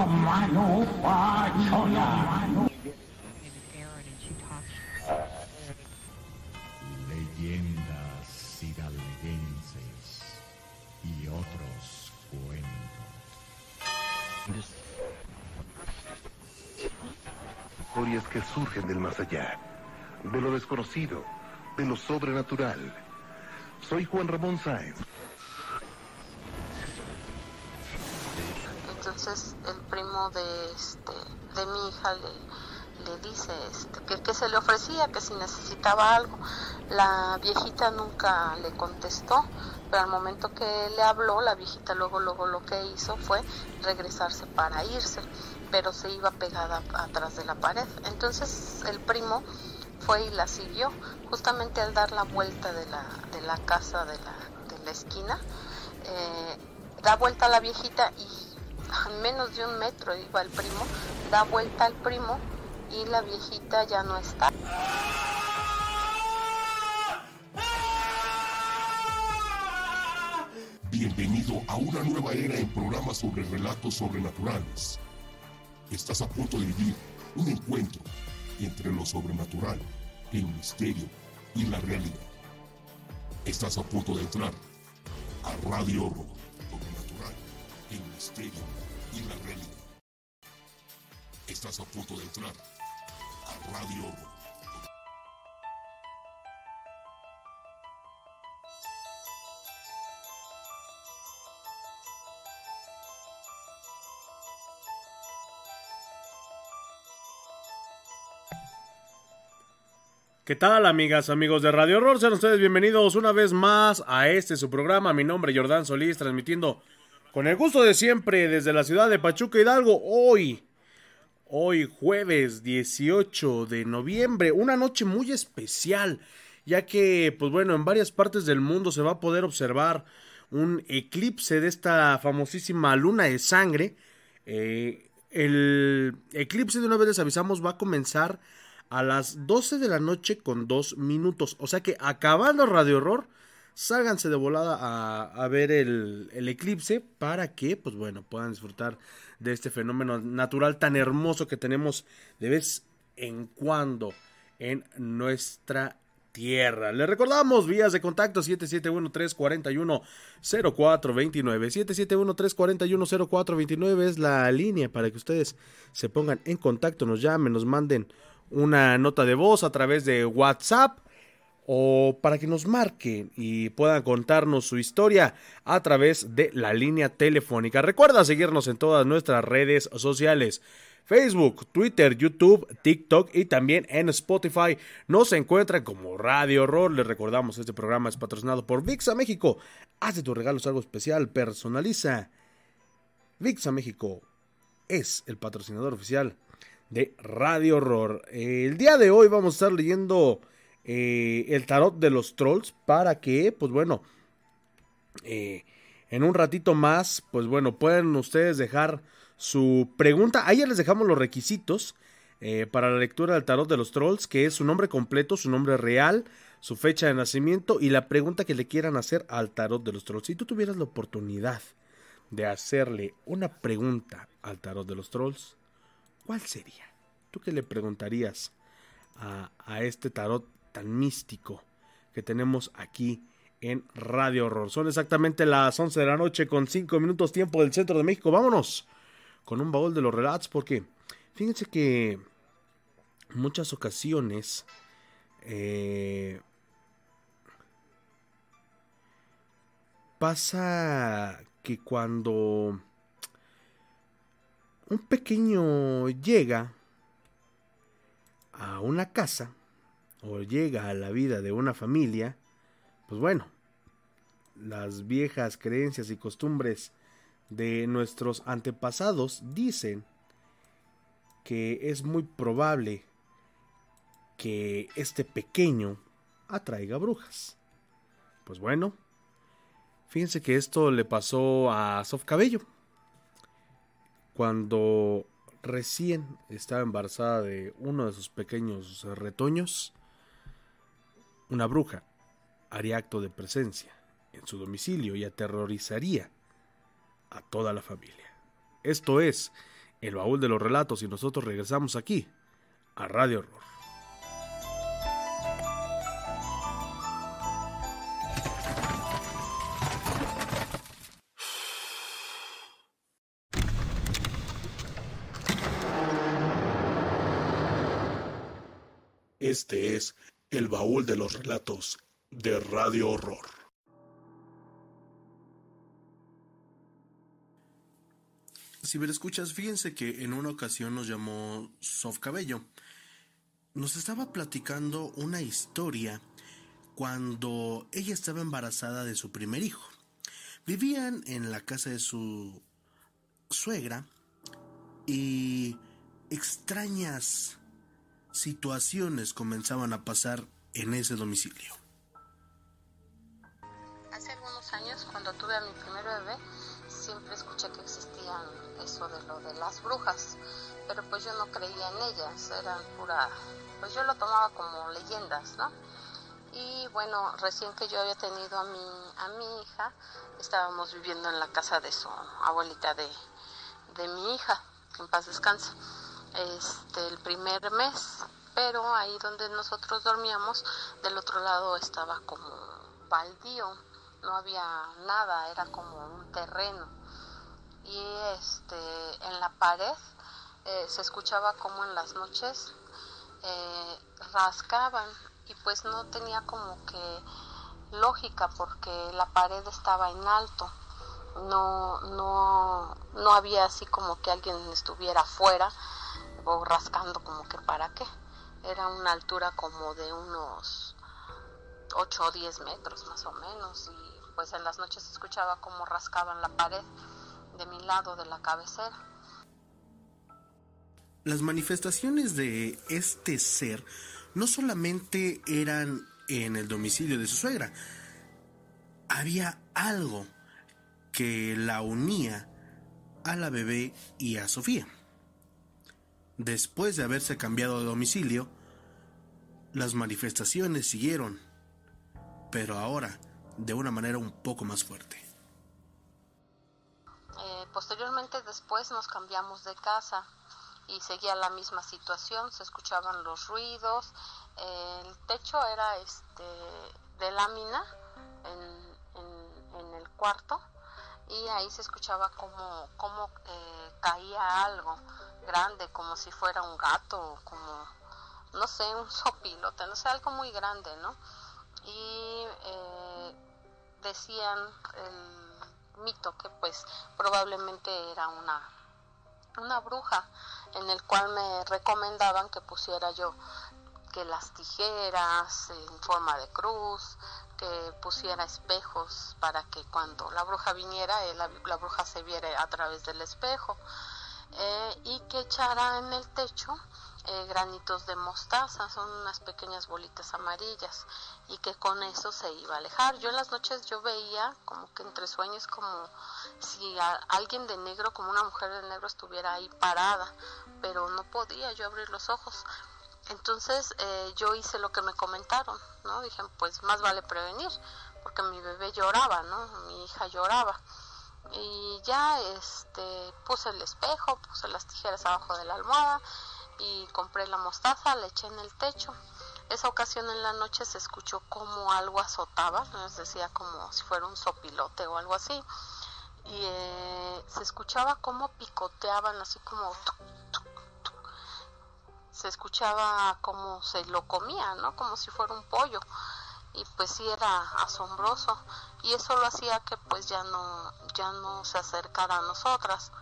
La mano. Leyendas hidalguenses y otros cuentos. Historias que surgen del más allá, de lo desconocido, de lo sobrenatural. Soy Juan Ramón Sáenz. De este de mi hija le, le dice este, que, que se le ofrecía, que si necesitaba algo. La viejita nunca le contestó, pero al momento que le habló, la viejita luego luego lo que hizo fue regresarse para irse, pero se iba pegada atrás de la pared. Entonces el primo fue y la siguió, justamente al dar la vuelta de la, de la casa de la, de la esquina, eh, da vuelta a la viejita y a menos de un metro iba el primo, da vuelta al primo y la viejita ya no está. Bienvenido a una nueva era en programas sobre relatos sobrenaturales. Estás a punto de vivir un encuentro entre lo sobrenatural, el misterio y la realidad. Estás a punto de entrar a Radio Horror, sobrenatural, el misterio y la realidad. Estás a punto de entrar a Radio. ¿Qué tal, amigas, amigos de Radio Horror? Sean ustedes bienvenidos una vez más a este su programa. Mi nombre es Jordán Solís, transmitiendo con el gusto de siempre desde la ciudad de Pachuca Hidalgo. Hoy, hoy jueves 18 de noviembre, una noche muy especial, ya que, pues bueno, en varias partes del mundo se va a poder observar un eclipse de esta famosísima luna de sangre. Eh, el eclipse, de una vez les avisamos, va a comenzar a las 12 de la noche con 2 minutos. O sea que acabando Radio Horror, sálganse de volada a, ver el, eclipse para que, pues bueno, puedan disfrutar de este fenómeno natural tan hermoso que tenemos de vez en cuando en nuestra tierra. Le recordamos vías de contacto 771-341-0429. 771-341-0429 es la línea para que ustedes se pongan en contacto, nos llamen, nos manden una nota de voz a través de WhatsApp o para que nos marquen y puedan contarnos su historia a través de la línea telefónica. Recuerda seguirnos en todas nuestras redes sociales. Facebook, Twitter, YouTube, TikTok y también en Spotify. Nos encuentran como Radio Horror. Les recordamos, este programa es patrocinado por VIXA México. Haz de tus regalos algo especial, personaliza. VIXA México es el patrocinador oficial de Radio Horror. El día de hoy vamos a estar leyendo eh, el tarot de los trolls para que, pues bueno, eh, en un ratito más, pues bueno, pueden ustedes dejar su pregunta. Ahí ya les dejamos los requisitos eh, para la lectura del tarot de los trolls, que es su nombre completo, su nombre real, su fecha de nacimiento y la pregunta que le quieran hacer al tarot de los trolls. Si tú tuvieras la oportunidad de hacerle una pregunta al tarot de los trolls, ¿cuál sería? ¿Tú qué le preguntarías a, a, este tarot tan místico que tenemos aquí en Radio Horror? Son exactamente las 11 de la noche con 5 minutos tiempo del centro de México. Vámonos con un baúl de los relatos porque fíjense que muchas ocasiones eh, pasa que cuando un pequeño llega a una casa o llega a la vida de una familia, pues bueno, las viejas creencias y costumbres de nuestros antepasados dicen que es muy probable que este pequeño atraiga brujas. Pues bueno, fíjense que esto le pasó a Sof Cabello. Cuando recién estaba embarazada de uno de sus pequeños retoños, una bruja haría acto de presencia en su domicilio y aterrorizaría a toda la familia. Esto es el baúl de los relatos y nosotros regresamos aquí a Radio Horror. Este es el baúl de los relatos de Radio Horror. Si me escuchas, fíjense que en una ocasión nos llamó Sof Cabello. Nos estaba platicando una historia cuando ella estaba embarazada de su primer hijo. Vivían en la casa de su suegra y extrañas situaciones comenzaban a pasar en ese domicilio. Hace algunos años, cuando tuve a mi primer bebé, siempre escuché que existían eso de lo de las brujas, pero pues yo no creía en ellas, eran pura, pues yo lo tomaba como leyendas, ¿no? Y bueno, recién que yo había tenido a mi, a mi hija, estábamos viviendo en la casa de su abuelita de, de mi hija, que en paz descanse, este, el primer mes, pero ahí donde nosotros dormíamos, del otro lado estaba como baldío, no había nada, era como un terreno. Y este, en la pared eh, se escuchaba como en las noches eh, rascaban y pues no tenía como que lógica porque la pared estaba en alto. No, no, no había así como que alguien estuviera afuera o rascando como que para qué. Era una altura como de unos 8 o 10 metros más o menos y pues en las noches escuchaba como rascaban la pared de mi lado de la cabecera. Las manifestaciones de este ser no solamente eran en el domicilio de su suegra, había algo que la unía a la bebé y a Sofía. Después de haberse cambiado de domicilio, las manifestaciones siguieron, pero ahora de una manera un poco más fuerte. Eh, posteriormente después nos cambiamos de casa y seguía la misma situación, se escuchaban los ruidos, eh, el techo era este de lámina en, el cuarto y ahí se escuchaba como, como eh, caía algo grande, como si fuera un gato, como, no sé, un sopilote, no sé, algo muy grande, ¿no? Y eh, decían el mito que pues probablemente era una, una bruja, en el cual me recomendaban que pusiera yo que las tijeras en forma de cruz, que pusiera espejos para que cuando la bruja viniera, eh, la, la, bruja se viera a través del espejo, eh, y que echara en el techo eh, granitos de mostaza, son unas pequeñas bolitas amarillas, y que con eso se iba a alejar. Yo en las noches yo veía como que entre sueños como si a, alguien de negro, como una mujer de negro estuviera ahí parada, pero no podía yo abrir los ojos. Entonces eh, yo hice lo que me comentaron, ¿no? Dije, pues más vale prevenir, porque mi bebé lloraba, ¿no? Mi hija lloraba. Y ya este, puse el espejo, puse las tijeras abajo de la almohada y compré la mostaza, le eché en el techo. Esa ocasión en la noche se escuchó como algo azotaba, ¿no? decía como si fuera un sopilote o algo así. Y eh, se escuchaba como picoteaban, así como... Tuc, tuc, se escuchaba como se lo comía, ¿no? Como si fuera un pollo. Y pues sí era asombroso. Y eso lo hacía que pues ya no, ya no se acercara a nosotras.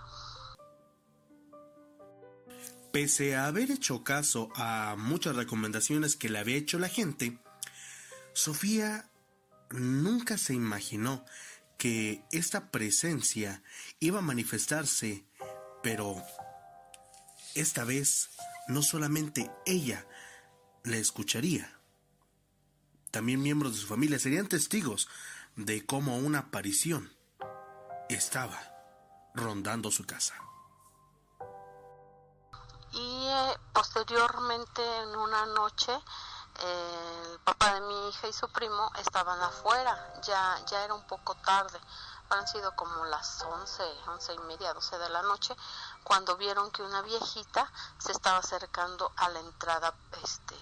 Pese a haber hecho caso a muchas recomendaciones que le había hecho la gente, Sofía nunca se imaginó que esta presencia iba a manifestarse, pero esta vez no solamente ella le escucharía, también miembros de su familia serían testigos de cómo una aparición estaba rondando su casa. Y eh, posteriormente en una noche el papá de mi hija y su primo estaban afuera, ya, ya era un poco tarde, han sido como las 11, 11 y media, 12 de la noche, cuando vieron que una viejita se estaba acercando a la entrada este,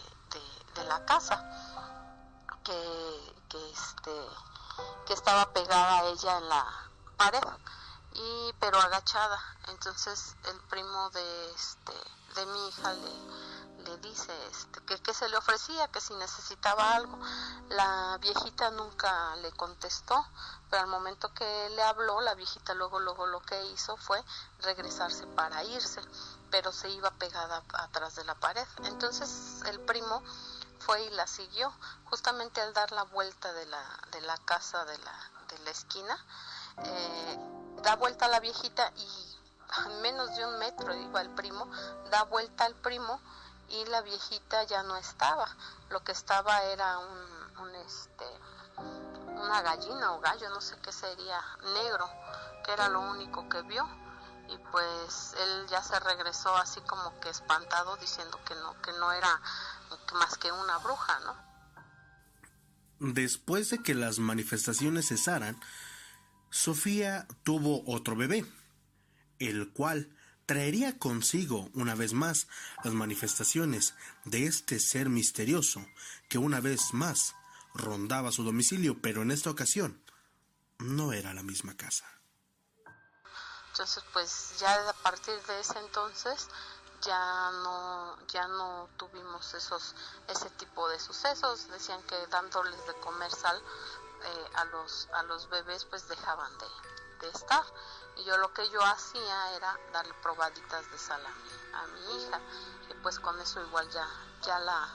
de, la casa, que, que, este, que estaba pegada a ella en la pared, y, pero agachada. Entonces el primo de, este, de mi hija le le dice este, que, que se le ofrecía, que si necesitaba algo. La viejita nunca le contestó, pero al momento que le habló, la viejita luego, luego lo que hizo fue regresarse para irse, pero se iba pegada atrás de la pared. Entonces el primo fue y la siguió, justamente al dar la vuelta de la, de la casa de la, de la esquina, eh, da vuelta a la viejita y menos de un metro iba el primo, da vuelta al primo y la viejita ya no estaba. Lo que estaba era un, este, una gallina o gallo, no sé qué sería, negro, que era lo único que vio. Y pues él ya se regresó así como que espantado diciendo que no, que no era más que una bruja, ¿no? Después de que las manifestaciones cesaran, Sofía tuvo otro bebé, el cual traería consigo una vez más las manifestaciones de este ser misterioso que una vez más rondaba su domicilio, pero en esta ocasión no era la misma casa. Entonces, pues ya a partir de ese entonces ya no ya no tuvimos esos ese tipo de sucesos. Decían que dándoles de comer sal eh, a los a los bebés pues dejaban de, de estar y yo lo que yo hacía era darle probaditas de sal a mi, hija y pues con eso igual ya ya la,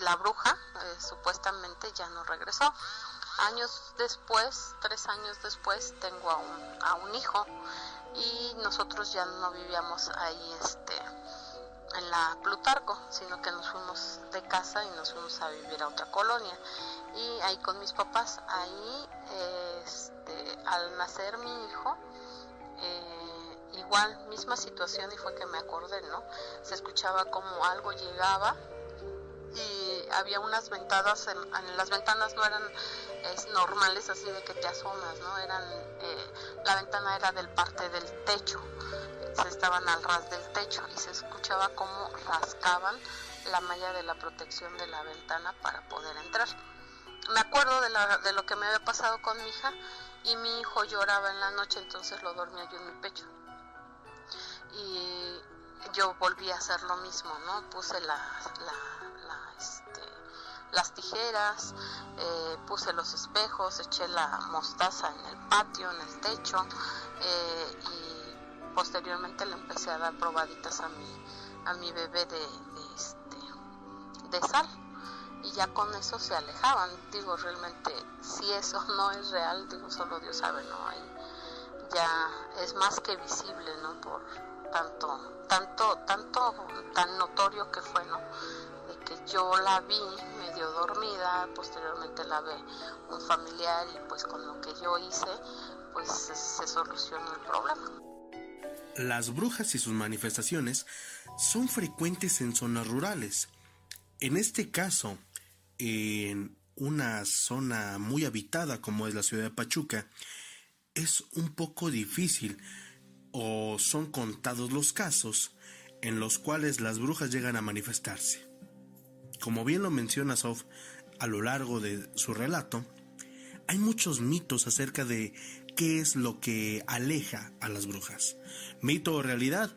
la bruja eh, supuestamente ya no regresó. Años después tres años después tengo a un, a un hijo y nosotros ya no vivíamos ahí este en la Plutarco sino que nos fuimos de casa y nos fuimos a vivir a otra colonia. Y ahí con mis papás ahí este, al nacer mi hijo eh, igual, misma situación y fue que me acordé, ¿no? Se escuchaba como algo llegaba y había unas ventanas, en, las ventanas no eran normales así de que te asomas, ¿no? Eran, eh, la ventana era del parte del techo, se estaban al ras del techo y se escuchaba como rascaban la malla de la protección de la ventana para poder entrar. Me acuerdo de, la, de lo que me había pasado con mi hija y mi hijo lloraba en la noche, entonces lo dormía yo en mi pecho. Y yo volví a hacer lo mismo, ¿no? Puse la, este, las tijeras, eh, puse los espejos, eché la mostaza en el patio, en el techo eh, y posteriormente le empecé a dar probaditas a mi, a mi bebé de, de, este, de sal y ya con eso se alejaban. Digo, realmente, si eso no es real, digo, solo Dios sabe, ¿no? Ahí ya es más que visible, ¿no? Por tanto, tanto, tanto, tan notorio que fue, ¿no? De que yo la vi medio dormida, posteriormente la ve un familiar y pues con lo que yo hice, pues se, se solucionó el problema. Las brujas y sus manifestaciones son frecuentes en zonas rurales. En este caso, en una zona muy habitada como es la ciudad de Pachuca, es un poco difícil o son contados los casos en los cuales las brujas llegan a manifestarse. Como bien lo menciona Sof a lo largo de su relato, hay muchos mitos acerca de qué es lo que aleja a las brujas. Mito o realidad,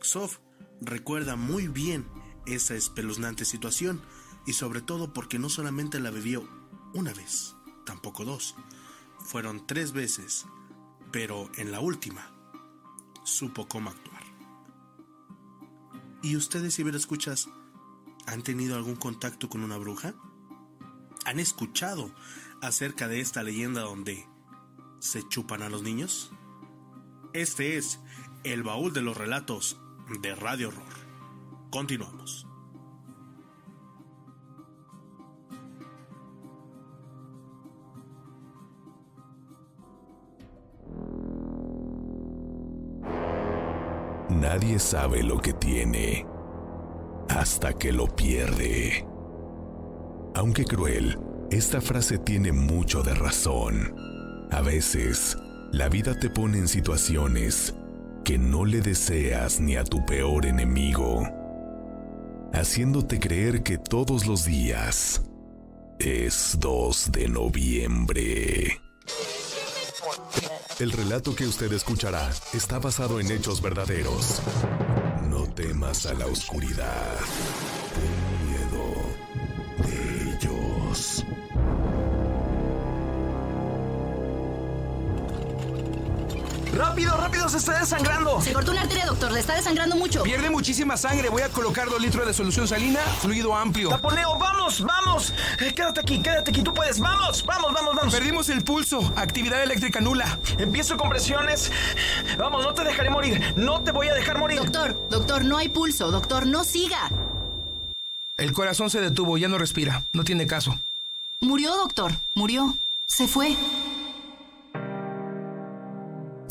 Sof recuerda muy bien esa espeluznante situación, y sobre todo porque no solamente la bebió una vez, tampoco dos, fueron tres veces, pero en la última supo cómo actuar. ¿Y ustedes, ciberescuchas, han tenido algún contacto con una bruja? ¿Han escuchado acerca de esta leyenda donde se chupan a los niños? Este es el baúl de los relatos de Radio Horror. Continuamos. Nadie sabe lo que tiene hasta que lo pierde. Aunque cruel, esta frase tiene mucho de razón. A veces, la vida te pone en situaciones que no le deseas ni a tu peor enemigo, haciéndote creer que todos los días es 2 de noviembre. El relato que usted escuchará está basado en hechos verdaderos. No temas a la oscuridad. ¡Rápido, rápido! ¡Se está desangrando! Se cortó una arteria, doctor. Le está desangrando mucho. Pierde muchísima sangre. Voy a colocar dos litros de solución salina, fluido amplio. ¡Taponeo! ¡Vamos, vamos! Eh, quédate aquí, quédate aquí. Tú puedes. ¡Vamos, vamos, vamos, vamos! Perdimos el pulso. Actividad eléctrica nula. Empiezo con presiones. Vamos, no te dejaré morir. No te voy a dejar morir. Doctor, doctor, no hay pulso. Doctor, no siga. El corazón se detuvo. Ya no respira. No tiene caso. Murió, doctor. Murió. Se fue.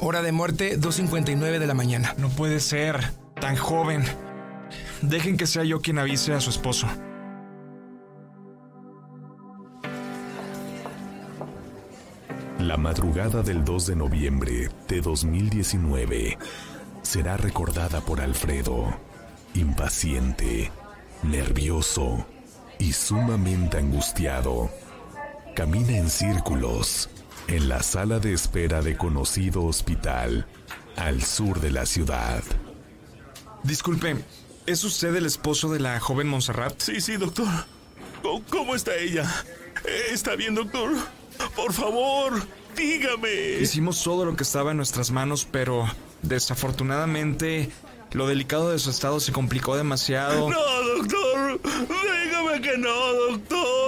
Hora de muerte, 2.59 de la mañana. No puede ser. Tan joven. Dejen que sea yo quien avise a su esposo. La madrugada del 2 de noviembre de 2019 será recordada por Alfredo, impaciente, nervioso y sumamente angustiado. Camina en círculos en la sala de espera de conocido hospital al sur de la ciudad. Disculpe, ¿es usted el esposo de la joven Montserrat? Sí, sí, doctor. ¿Cómo, cómo está ella? ¿Está bien, doctor? Por favor, dígame. Hicimos todo lo que estaba en nuestras manos, pero desafortunadamente lo delicado de su estado se complicó demasiado. No, doctor. Dígame que no, doctor.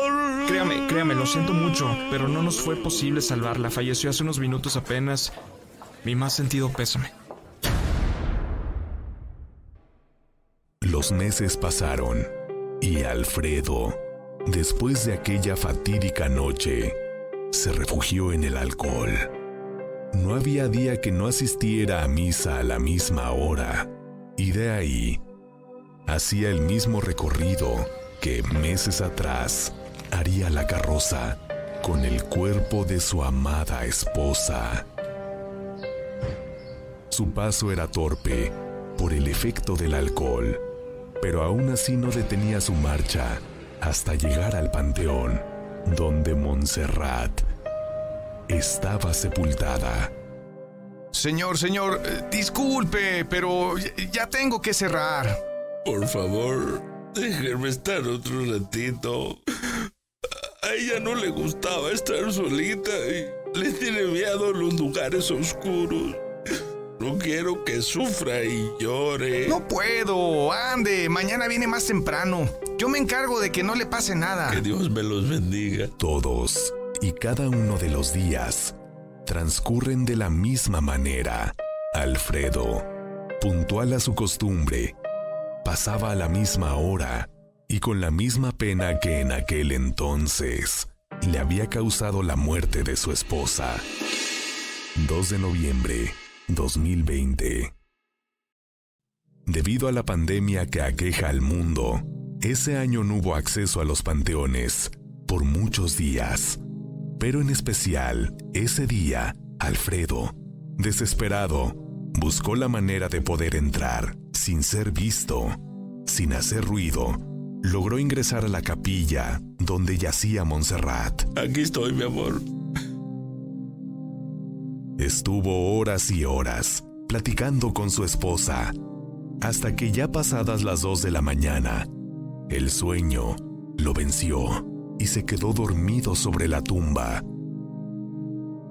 Créame, lo siento mucho, pero no nos fue posible salvarla. Falleció hace unos minutos apenas. Mi más sentido pésame. Los meses pasaron y Alfredo, después de aquella fatídica noche, se refugió en el alcohol. No había día que no asistiera a misa a la misma hora, y de ahí hacía el mismo recorrido que meses atrás haría la carroza con el cuerpo de su amada esposa. Su paso era torpe por el efecto del alcohol, pero aún así no detenía su marcha hasta llegar al panteón, donde Montserrat estaba sepultada. Señor, señor, eh, disculpe, pero ya- tengo que cerrar. Por favor, déjenme estar otro ratito. A ella no le gustaba estar solita y le tiene miedo a los lugares oscuros. No quiero que sufra y llore. No puedo, ande, mañana viene más temprano. Yo me encargo de que no le pase nada. Que Dios me los bendiga. Todos y cada uno de los días transcurren de la misma manera. Alfredo, puntual a su costumbre, pasaba a la misma hora y con la misma pena que en aquel entonces le había causado la muerte de su esposa. 2 de noviembre 2020. Debido a la pandemia que aqueja al mundo, ese año no hubo acceso a los panteones por muchos días. Pero en especial, ese día, Alfredo, desesperado, buscó la manera de poder entrar sin ser visto, sin hacer ruido. Logró ingresar a la capilla donde yacía Montserrat. Aquí estoy, mi amor. Estuvo horas y horas platicando con su esposa, hasta que ya pasadas las dos de la mañana, el sueño lo venció y se quedó dormido sobre la tumba.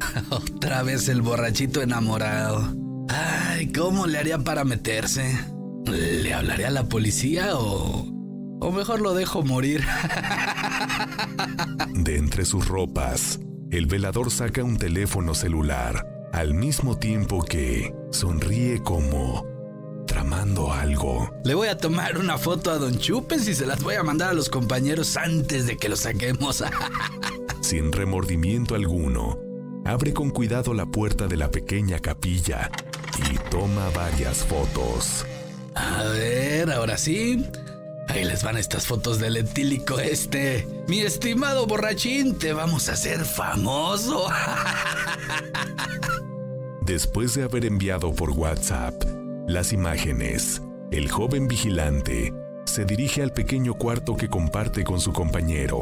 Otra vez el borrachito enamorado. Ay, ¿cómo le haría para meterse? ¿Le hablaré a la policía o... o mejor lo dejo morir? De entre sus ropas, el velador saca un teléfono celular, al mismo tiempo que sonríe como tramando algo. Le voy a tomar una foto a Don Chupes y se las voy a mandar a los compañeros antes de que lo saquemos. Sin remordimiento alguno, abre con cuidado la puerta de la pequeña capilla y toma varias fotos. A ver, ahora sí. Ahí les van estas fotos del etílico este. Mi estimado borrachín, te vamos a hacer famoso. Después de haber enviado por WhatsApp las imágenes, el joven vigilante se dirige al pequeño cuarto que comparte con su compañero.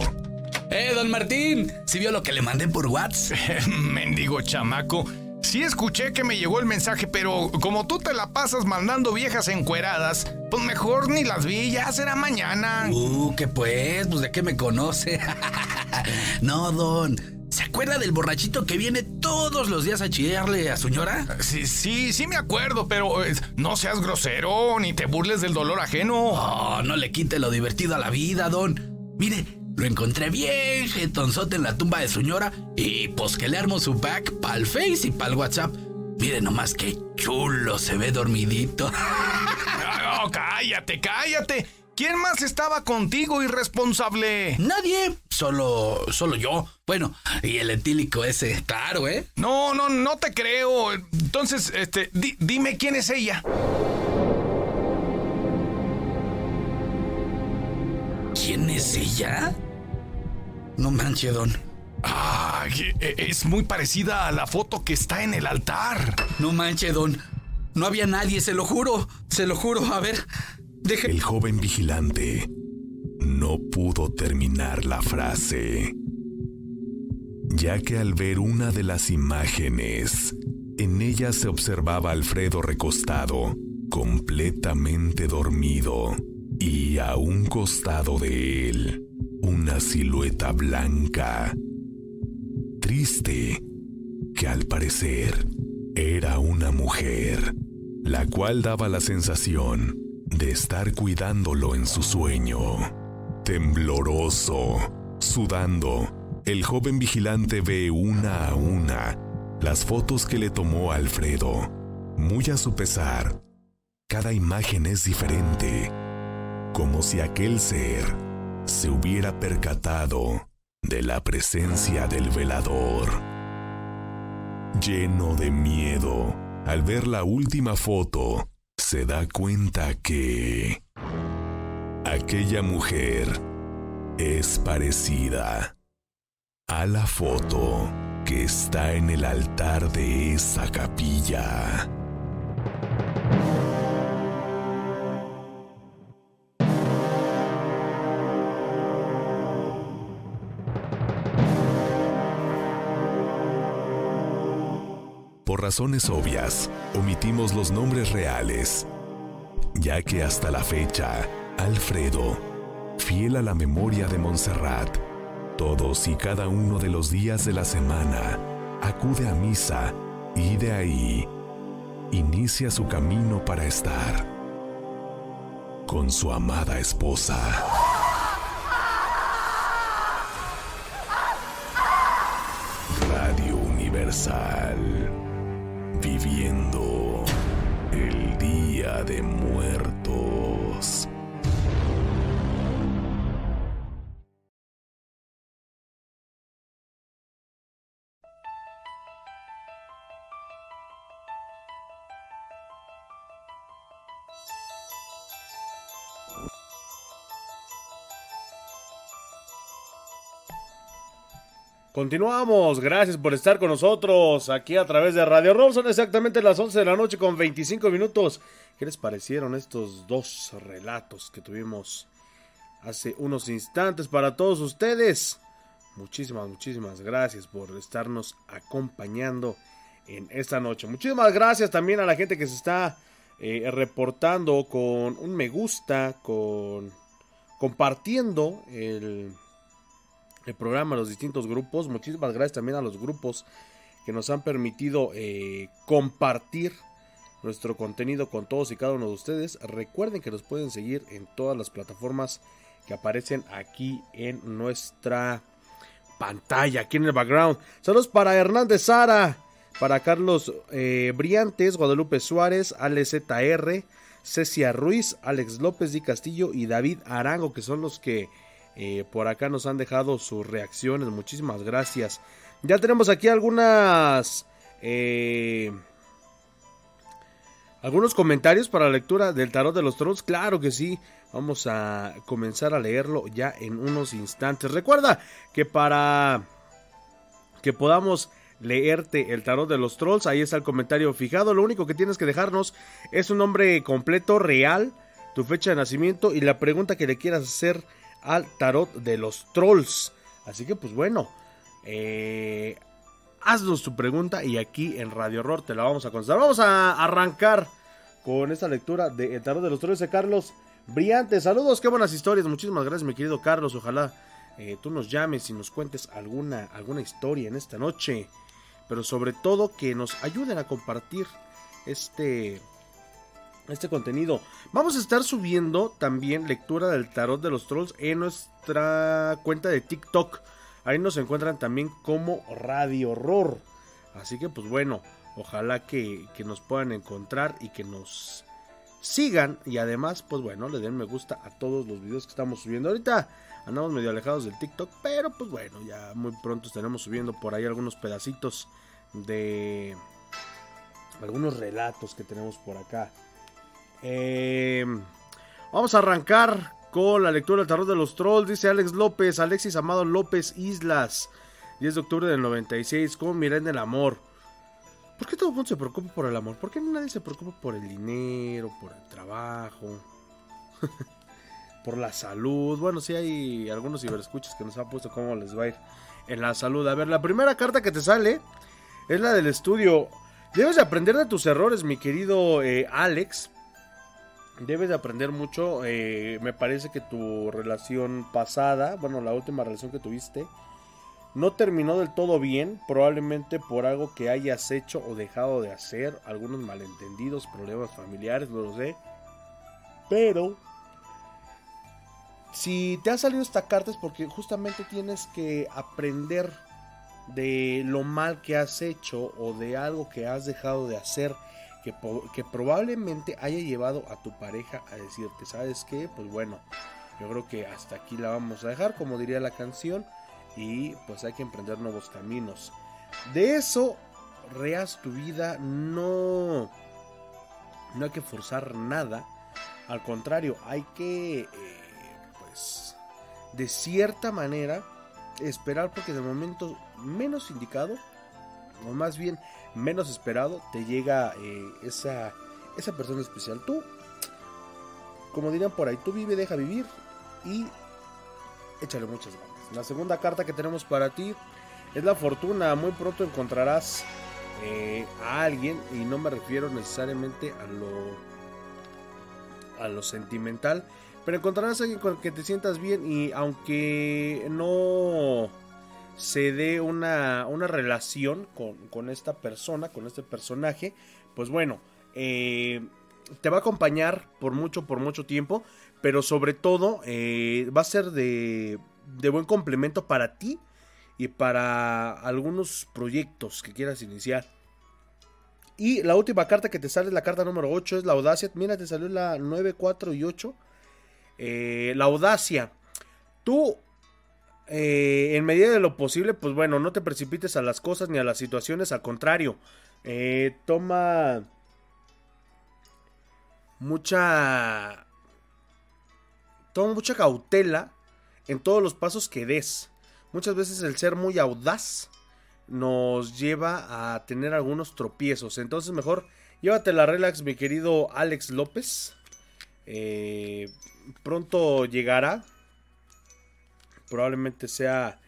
¡Eh, don Martín! ¿Sí vio lo que le mandé por WhatsApp? Mendigo chamaco. Sí escuché que me llegó el mensaje, pero como tú te la pasas mandando viejas encueradas, pues mejor ni las vi, ya será mañana. Uh, ¿qué pues? Pues de qué me conoce. no, don. ¿Se acuerda del borrachito que viene todos los días a chillarle a su señora? Sí, sí, sí me acuerdo, pero eh, no seas grosero ni te burles del dolor ajeno. Oh, no le quite lo divertido a la vida, don. Mire, lo encontré bien jetonzote en la tumba de su señora y pues que le armo su pack pa'l Face y pa'l WhatsApp. Mire nomás qué chulo se ve dormidito. No, cállate, cállate. ¿Quién más estaba contigo, irresponsable? Nadie, solo, solo yo. Bueno, y el etílico ese, claro, ¿eh? No, no, no te creo. Entonces, este, di- dime quién es ella. Es ella? No manche, don. Ay, e- es muy parecida a la foto que está en el altar. No manche, don. No había nadie, se lo juro. Se lo juro. A ver, deje. El joven vigilante no pudo terminar la frase, ya que al ver una de las imágenes, en ella se observaba a Alfredo recostado, completamente dormido, y a un costado de él, una silueta blanca, triste, que al parecer era una mujer, la cual daba la sensación de estar cuidándolo en su sueño. Tembloroso, sudando, el joven vigilante ve una a una las fotos que le tomó Alfredo. Muy a su pesar, cada imagen es diferente, como si aquel ser se hubiera percatado de la presencia del velador. Lleno de miedo, al ver la última foto, se da cuenta que aquella mujer es parecida a la foto que está en el altar de esa capilla. Por razones obvias, omitimos los nombres reales, ya que hasta la fecha, Alfredo, fiel a la memoria de Montserrat, todos y cada uno de los días de la semana, acude a misa y de ahí inicia su camino para estar con su amada esposa. Continuamos, gracias por estar con nosotros aquí a través de Radio Roll. Son exactamente las 11 de la noche con 25 minutos. ¿Qué les parecieron estos dos relatos que tuvimos hace unos instantes para todos ustedes? Muchísimas, muchísimas gracias por estarnos acompañando en esta noche. Muchísimas gracias también a la gente que se está eh, reportando con un me gusta, con compartiendo el el programa, los distintos grupos. Muchísimas gracias también a los grupos que nos han permitido eh, compartir nuestro contenido con todos y cada uno de ustedes. Recuerden que nos pueden seguir en todas las plataformas que aparecen aquí en nuestra pantalla, aquí en el background. Saludos para Hernández Sara, para Carlos eh, Briantes, Guadalupe Suárez, ZR, Cecia Ruiz, Alex López Di Castillo y David Arango, que son los que eh, por acá nos han dejado sus reacciones. Muchísimas gracias. Ya tenemos aquí algunas... Eh, algunos comentarios para la lectura del tarot de los trolls. Claro que sí. Vamos a comenzar a leerlo ya en unos instantes. Recuerda que para que podamos leerte el tarot de los trolls, ahí está el comentario fijado. Lo único que tienes que dejarnos es un nombre completo, real, tu fecha de nacimiento y la pregunta que le quieras hacer al tarot de los trolls. Así que pues bueno, eh, haznos tu pregunta y aquí en Radio Horror te la vamos a contestar. Vamos a arrancar con esta lectura de El tarot de los trolls de Carlos Brillante, saludos, qué buenas historias. Muchísimas gracias, mi querido Carlos. Ojalá eh, tú nos llames y nos cuentes alguna, alguna historia en esta noche. Pero sobre todo que nos ayuden a compartir este, este contenido. Vamos a estar subiendo también lectura del tarot de los trolls en nuestra cuenta de TikTok. Ahí nos encuentran también como Radio Horror. Así que pues bueno, ojalá que, que nos puedan encontrar y que nos sigan y además, pues bueno, le den me gusta a todos los videos que estamos subiendo. Ahorita andamos medio alejados del TikTok, pero pues bueno, ya muy pronto estaremos subiendo por ahí algunos pedacitos de algunos relatos que tenemos por acá. Eh, vamos a arrancar con la lectura del tarot de los trolls, dice Alex López, Alexis Amado López Islas, 10 de octubre del 96, ¿cómo miren el amor? ¿Por qué todo el mundo se preocupa por el amor? ¿Por qué nadie se preocupa por el dinero, por el trabajo, por la salud? Bueno, sí hay algunos ciberescuchas que nos han puesto cómo les va a ir en la salud. A ver, la primera carta que te sale es la del estudio. Debes de aprender de tus errores, mi querido eh, Alex. Debes de aprender mucho. Eh, me parece que tu relación pasada, bueno, la última relación que tuviste, no terminó del todo bien, probablemente por algo que hayas hecho o dejado de hacer, algunos malentendidos, problemas familiares, no lo sé. Pero si te ha salido esta carta es porque justamente tienes que aprender de lo mal que has hecho o de algo que has dejado de hacer que, probablemente haya llevado a tu pareja a decirte, ¿sabes qué? Pues bueno, yo creo que hasta aquí la vamos a dejar, como diría la canción y pues hay que emprender nuevos caminos. De eso, reas tu vida, no, no hay que forzar nada, al contrario, hay que, eh, pues, de cierta manera, esperar porque de momento menos indicado, o más bien menos esperado, te llega eh, esa, esa persona especial. Tú, como dirían por ahí, tú vive, deja vivir y échale muchas ganas. La segunda carta que tenemos para ti es la fortuna. Muy pronto encontrarás eh, a alguien y no me refiero necesariamente a lo a lo sentimental, pero encontrarás a alguien con el que te sientas bien y aunque no se dé una, una relación con, con, esta persona, con este personaje, pues bueno, eh, te va a acompañar por mucho, por mucho tiempo, pero sobre todo eh, va a ser de, de buen complemento para ti y para algunos proyectos que quieras iniciar. Y la última carta que te sale es la carta número 8, es la audacia. Mira, te salió la 9, 4 y 8. Eh, la audacia. Tú, eh, en medida de lo posible, pues bueno, no te precipites a las cosas ni a las situaciones. Al contrario, eh, toma mucha... Toma mucha cautela en todos los pasos que des. Muchas veces el ser muy audaz nos lleva a tener algunos tropiezos. Entonces mejor llévate la relax, mi querido Alex López. Eh, pronto llegará. Probablemente sea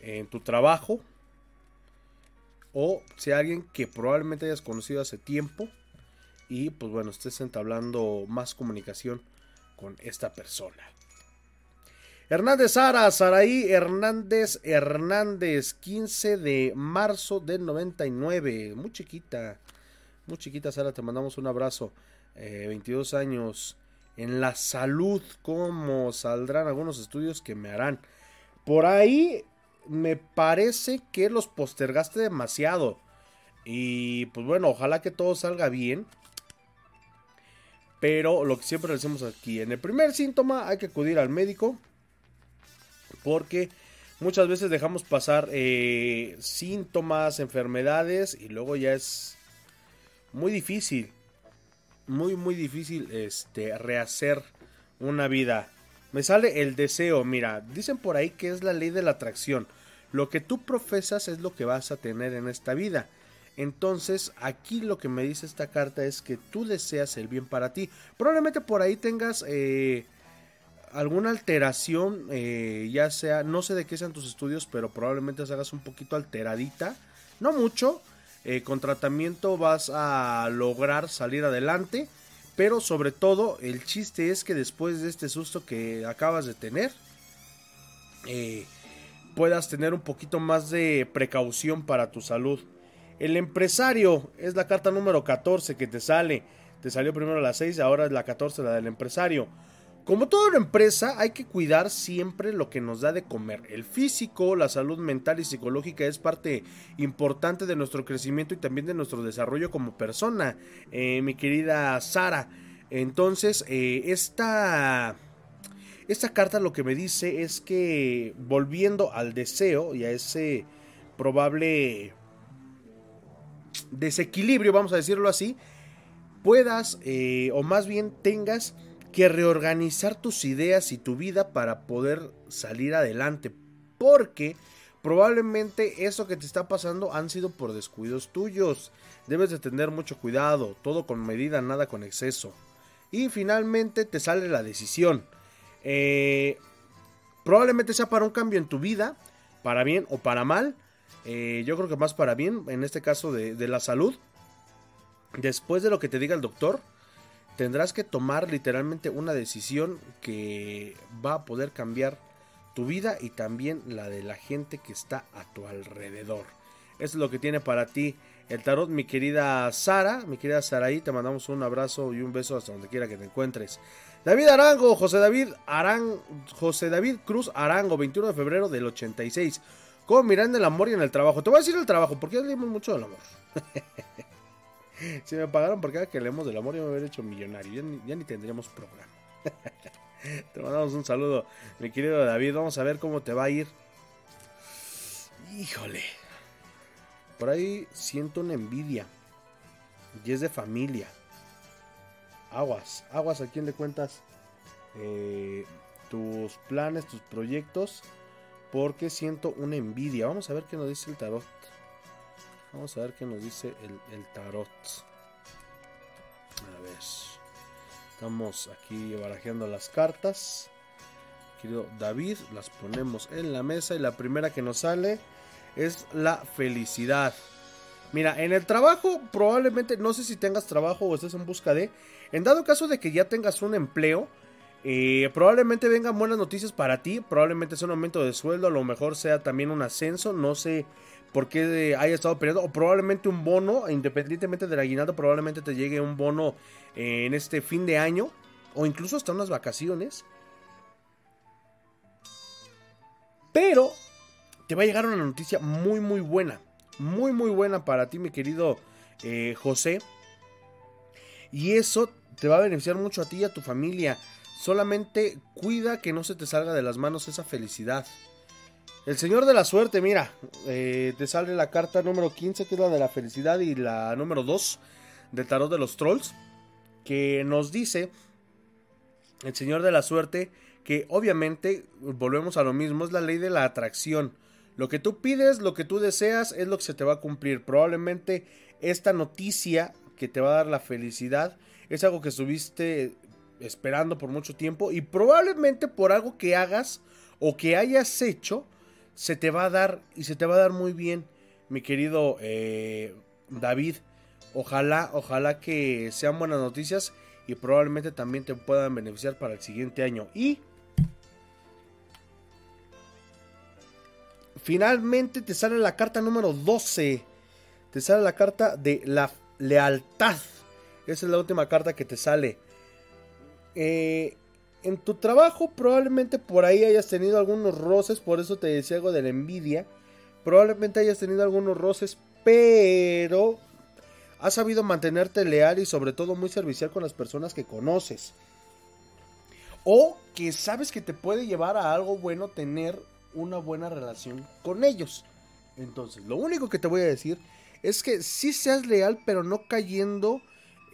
en tu trabajo. O sea alguien que probablemente hayas conocido hace tiempo. Y pues bueno, estés entablando más comunicación con esta persona. Hernández Sara, Saraí Hernández Hernández, 15 de marzo del 99, muy chiquita. Muy chiquita Sara, te mandamos un abrazo. 22 eh, años en la salud, ¿cómo saldrán algunos estudios que me harán? Por ahí me parece que los postergaste demasiado. Y pues bueno, ojalá que todo salga bien. Pero lo que siempre decimos aquí, en el primer síntoma hay que acudir al médico. Porque muchas veces dejamos pasar eh, síntomas, enfermedades y luego ya es muy difícil muy, muy difícil este, rehacer una vida. Me sale el deseo, mira, dicen por ahí que es la ley de la atracción. Lo que tú profesas es lo que vas a tener en esta vida. Entonces, aquí lo que me dice esta carta es que tú deseas el bien para ti. Probablemente por ahí tengas eh, alguna alteración, eh, ya sea, no sé de qué sean tus estudios, pero probablemente se hagas un poquito alteradita. No mucho, eh, con tratamiento vas a lograr salir adelante. Pero sobre todo el chiste es que después de este susto que acabas de tener, eh, puedas tener un poquito más de precaución para tu salud. El empresario es la carta número 14 que te sale. Te salió primero la 6, ahora es la 14 la del empresario. Como toda empresa, hay que cuidar siempre lo que nos da de comer. El físico, la salud mental y psicológica es parte importante de nuestro crecimiento y también de nuestro desarrollo como persona, eh, mi querida Sara. Entonces, eh, esta, esta carta lo que me dice es que volviendo al deseo y a ese probable desequilibrio, vamos a decirlo así, puedas eh, o más bien tengas que reorganizar tus ideas y tu vida para poder salir adelante. Porque probablemente eso que te está pasando han sido por descuidos tuyos. Debes de tener mucho cuidado, todo con medida, nada con exceso. Y finalmente te sale la decisión. Eh, probablemente sea para un cambio en tu vida, para bien o para mal. Eh, yo creo que más para bien, en este caso de, de la salud. Después de lo que te diga el doctor, tendrás que tomar literalmente una decisión que va a poder cambiar tu vida y también la de la gente que está a tu alrededor. Eso es lo que tiene para ti el tarot, mi querida Sara, mi querida Saraí, te mandamos un abrazo y un beso hasta donde quiera que te encuentres. David Arango, José David Arang, José David Cruz Arango, 21 de febrero del 86. ¿Cómo miran el amor y en el trabajo? Te voy a decir el trabajo, porque ya leímos mucho del amor. si me pagaron por cada que leemos del amor, yo me hubiera hecho millonario. Ya ni, tendríamos programa. te mandamos un saludo, mi querido David. Vamos a ver cómo te va a ir. Híjole. Por ahí siento una envidia. Y es de familia. Aguas, aguas, ¿a quién le cuentas eh, tus planes, tus proyectos? Porque siento una envidia. Vamos a ver qué nos dice el tarot. Vamos a ver qué nos dice el, tarot. A ver. Estamos aquí barajeando las cartas. Querido David, las ponemos en la mesa y la primera que nos sale es la felicidad. Mira, en el trabajo probablemente, no sé si tengas trabajo o estés en busca de, en dado caso de que ya tengas un empleo, eh, probablemente vengan buenas noticias para ti, probablemente sea un aumento de sueldo, a lo mejor sea también un ascenso, no sé por qué haya estado peleando, o probablemente un bono, independientemente del aguinaldo, probablemente te llegue un bono en este fin de año, o incluso hasta unas vacaciones. Pero te va a llegar una noticia muy, muy buena, muy, muy buena para ti, mi querido eh, José. Y eso te va a beneficiar mucho a ti y a tu familia. Solamente cuida que no se te salga de las manos esa felicidad. El Señor de la Suerte, mira, eh, te sale la carta número 15, que es la de la felicidad, y la número 2 del tarot de los trolls, que nos dice el Señor de la Suerte que obviamente, volvemos a lo mismo, es la ley de la atracción. Lo que tú pides, lo que tú deseas, es lo que se te va a cumplir. Probablemente esta noticia que te va a dar la felicidad es algo que estuviste esperando por mucho tiempo y probablemente por algo que hagas o que hayas hecho se te va a dar y se te va a dar muy bien, mi querido eh, David. Ojalá, ojalá que sean buenas noticias y probablemente también te puedan beneficiar para el siguiente año. Y finalmente te sale la carta número 12. Te sale la carta de la lealtad. Esa es la última carta que te sale. Eh, en tu trabajo probablemente por ahí hayas tenido algunos roces, por eso te decía algo de la envidia. Probablemente hayas tenido algunos roces, pero has sabido mantenerte leal y sobre todo muy servicial con las personas que conoces. O que sabes que te puede llevar a algo bueno tener una buena relación con ellos. Entonces, lo único que te voy a decir es que sí seas leal, pero no cayendo...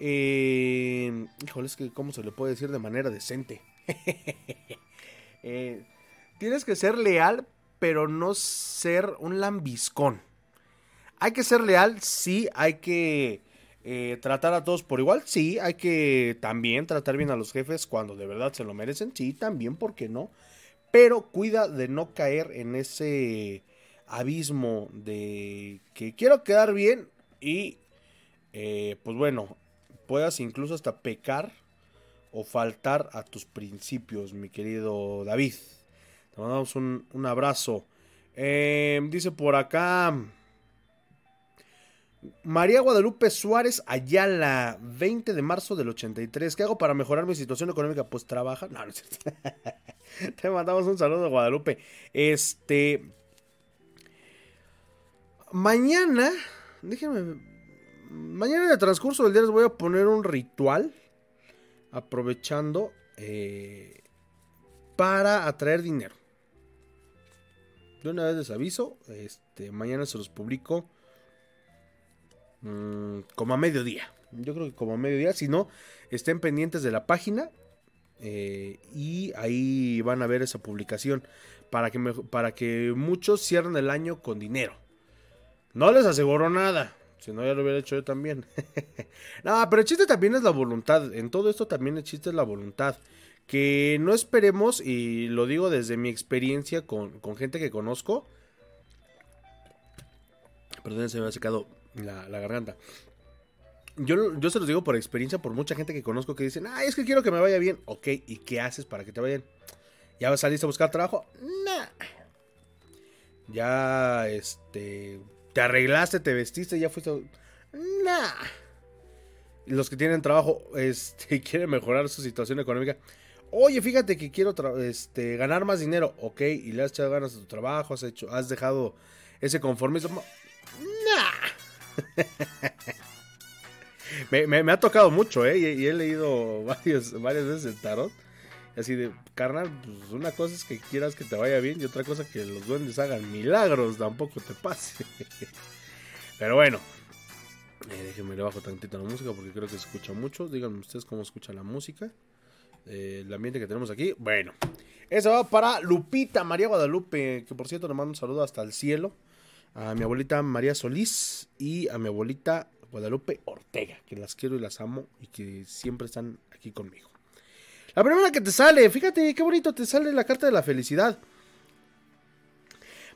Eh, híjole, es que cómo se le puede decir de manera decente. Eh, tienes que ser leal, pero no ser un lambiscón. Hay que ser leal, sí, hay que eh, tratar a todos por igual, sí, hay que también tratar bien a los jefes cuando de verdad se lo merecen, sí, también, ¿por qué no? Pero cuida de no caer en ese abismo de que quiero quedar bien y eh, pues bueno, puedas incluso hasta pecar o faltar a tus principios, mi querido David. Te mandamos un, abrazo. Em, dice por acá. María Guadalupe Suárez Ayala, 20 de marzo del 83. ¿Qué hago para mejorar mi situación económica? Pues trabaja. Te mandamos un saludo, Guadalupe. Este. Mañana. Déjenme. Mañana en el transcurso del día les voy a poner un ritual aprovechando eh, para atraer dinero. De una vez les aviso, este, mañana se los publico mm, como a mediodía. Yo creo que como a mediodía, si no, estén pendientes de la página eh, y ahí van a ver esa publicación para que, para que muchos cierren el año con dinero. No les aseguro nada, si no, ya lo hubiera hecho yo también. no, pero el chiste también es la voluntad. En todo esto también el chiste es la voluntad. Que no esperemos, y lo digo desde mi experiencia con, gente que conozco. Perdón, se me ha secado la, garganta. Yo, yo, se los digo por experiencia, por mucha gente que conozco que dicen, ah, es que quiero que me vaya bien. Ok, ¿y qué haces para que te vaya bien? ¿Ya saliste a buscar trabajo? Nah. Ya, este, te arreglaste, te vestiste, ya fuiste. Nah. Los que tienen trabajo, este, quieren mejorar su situación económica. Oye, fíjate que quiero este, ganar más dinero. Ok, y le has echado ganas a tu trabajo, has hecho, has dejado ese conformismo. Nah. me, ha tocado mucho, ¿eh? Y, he leído varias veces el tarot. Así de, carnal, pues una cosa es que quieras que te vaya bien y otra cosa que los duendes hagan milagros, tampoco te pase. Pero bueno, eh, déjenme le bajo tantito la música porque creo que se escucha mucho. Díganme ustedes cómo escucha la música. Eh, el ambiente que tenemos aquí. Bueno, eso va para Lupita María Guadalupe, que por cierto le mando un saludo hasta el cielo. A mi abuelita María Solís y a mi abuelita Guadalupe Ortega, que las quiero y las amo y que siempre están aquí conmigo. La primera que te sale, fíjate qué bonito te sale la carta de la felicidad.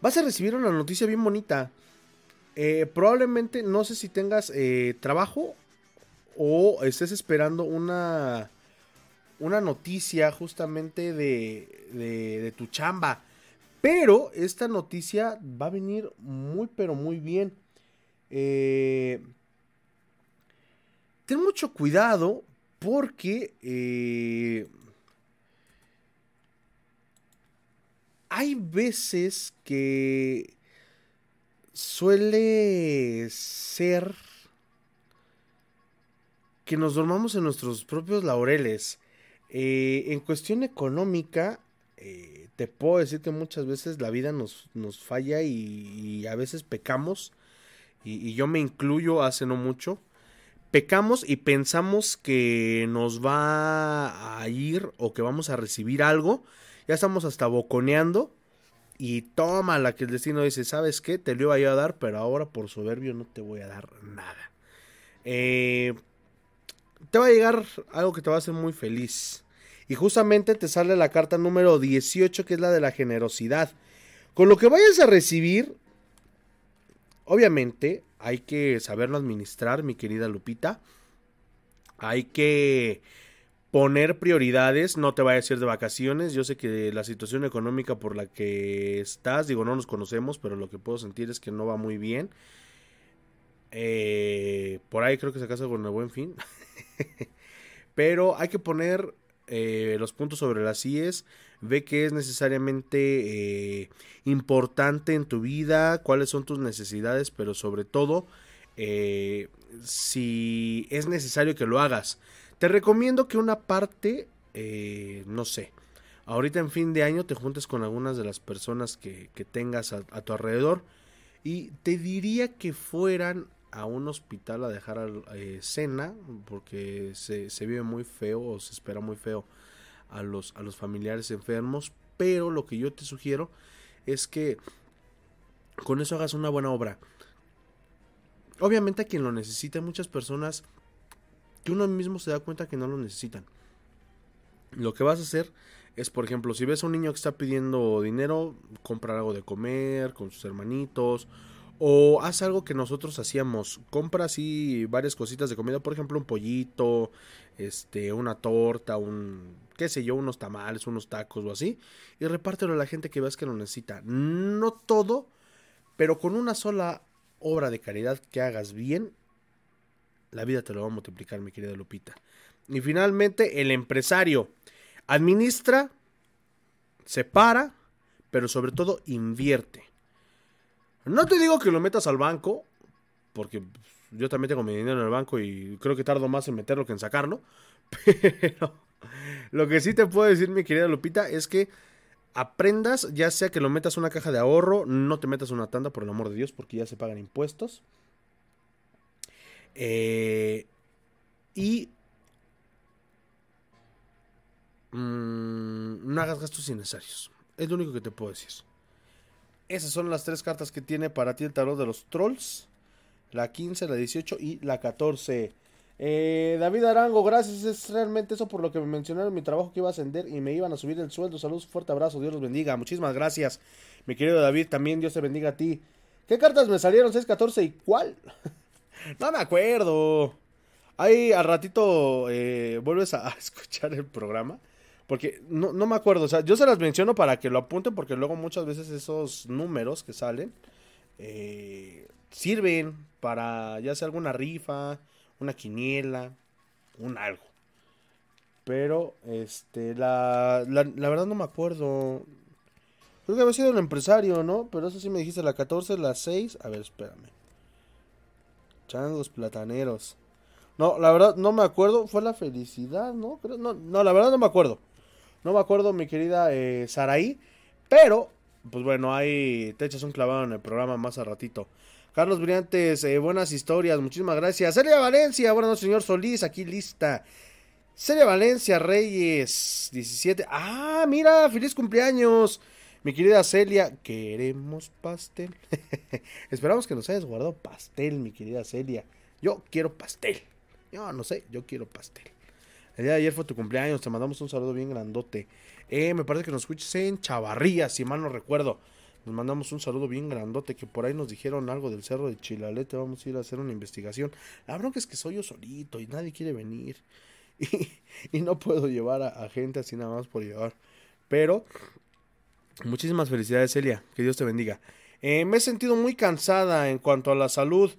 Vas a recibir una noticia bien bonita. Eh, probablemente no sé si tengas eh, trabajo o estés esperando una, una noticia justamente de, de, tu chamba. Pero esta noticia va a venir muy pero muy bien. Eh, ten mucho cuidado porque eh, hay veces que suele ser que nos dormamos en nuestros propios laureles. Eh, en cuestión económica, eh, te puedo decir que muchas veces la vida nos, nos falla y, a veces pecamos. y, yo me incluyo hace no mucho pecamos y pensamos que nos va a ir o que vamos a recibir algo, ya estamos hasta boconeando y toma la que el destino dice, ¿sabes qué? Te lo iba a dar, pero ahora por soberbio no te voy a dar nada. Eh, te va a llegar algo que te va a hacer muy feliz. Y justamente te sale la carta número 18, que es la de la generosidad. Con lo que vayas a recibir, obviamente, hay que saberlo administrar, mi querida Lupita. Hay que poner prioridades, no te vayas a ir de vacaciones. Yo sé que la situación económica por la que estás, digo, no nos conocemos, pero lo que puedo sentir es que no va muy bien. Eh, por ahí creo que se casa con el buen fin. Pero hay que poner eh, los puntos sobre las IES. Ve que es necesariamente eh, importante en tu vida, cuáles son tus necesidades, pero sobre todo eh, si es necesario que lo hagas. Te recomiendo que una parte, eh, no sé, ahorita en fin de año te juntes con algunas de las personas que, tengas a, tu alrededor y te diría que fueran a un hospital a dejar eh, cena porque se, se, vive muy feo o se espera muy feo a los, a los familiares enfermos pero lo que yo te sugiero es que con eso hagas una buena obra obviamente a quien lo necesita, muchas personas que uno mismo se da cuenta que no lo necesitan. Lo que vas a hacer es, por ejemplo, si ves a un niño que está pidiendo dinero, comprar algo de comer con sus hermanitos. O haz algo que nosotros hacíamos. Compra así varias cositas de comida. Por ejemplo, un pollito, este, una torta, un, qué sé yo, unos tamales, unos tacos o así. Y repártelo a la gente que veas que lo necesita. No todo, pero con una sola obra de caridad que hagas bien, la vida te lo va a multiplicar, mi querida Lupita. Y finalmente, el empresario administra, separa, pero sobre todo invierte. No te digo que lo metas al banco, porque yo también tengo mi dinero en el banco y creo que tardo más en meterlo que en sacarlo. Pero lo que sí te puedo decir, mi querida Lupita, es que aprendas, ya sea que lo metas una caja de ahorro, no te metas una tanda por el amor de Dios, porque ya se pagan impuestos. Eh, y mmm, no hagas gastos innecesarios. Es lo único que te puedo decir. Esas son las tres cartas que tiene para ti el tarot de los trolls. La 15, la 18 y la 14. Eh, David Arango, gracias. Es realmente eso por lo que me mencionaron mi trabajo que iba a ascender y me iban a subir el sueldo. Saludos, fuerte abrazo, Dios los bendiga. Muchísimas gracias, mi querido David. También Dios te bendiga a ti. ¿Qué cartas me salieron? 6, 14 y cuál? no me acuerdo. Ahí al ratito eh, vuelves a, a, escuchar el programa. Porque no, no, me acuerdo. O sea, yo se las menciono para que lo apunten. Porque luego muchas veces esos números que salen eh, sirven para ya sea alguna rifa una quiniela, un algo. Pero, este, la, la, la, verdad no me acuerdo. Creo que había sido el empresario, ¿no? Pero eso sí me dijiste la 14, la 6. A ver, espérame. Changos plataneros. No, la verdad no me acuerdo. Fue la felicidad, ¿no? Creo, no, no, la verdad no me acuerdo. No me acuerdo, mi querida eh, Saraí. Pero, pues bueno, ahí te echas un clavado en el programa más a ratito. Carlos Brillantes, eh, buenas historias, muchísimas gracias. Celia Valencia, bueno, señor Solís, aquí lista. Celia Valencia Reyes, 17. Ah, mira, feliz cumpleaños. Mi querida Celia, queremos pastel. Esperamos que nos hayas guardado pastel, mi querida Celia. Yo quiero pastel. Yo no sé, yo quiero pastel. El día de ayer fue tu cumpleaños, te mandamos un saludo bien grandote. Eh, me parece que nos escuches en Chavarría, si mal no recuerdo. Nos mandamos un saludo bien grandote que por ahí nos dijeron algo del cerro de Chilalete. Vamos a ir a hacer una investigación. La bronca es que soy yo solito y nadie quiere venir. Y, no puedo llevar a, a, gente así nada más por llevar. Pero muchísimas felicidades Celia. Que Dios te bendiga. Eh, me he sentido muy cansada en cuanto a la salud.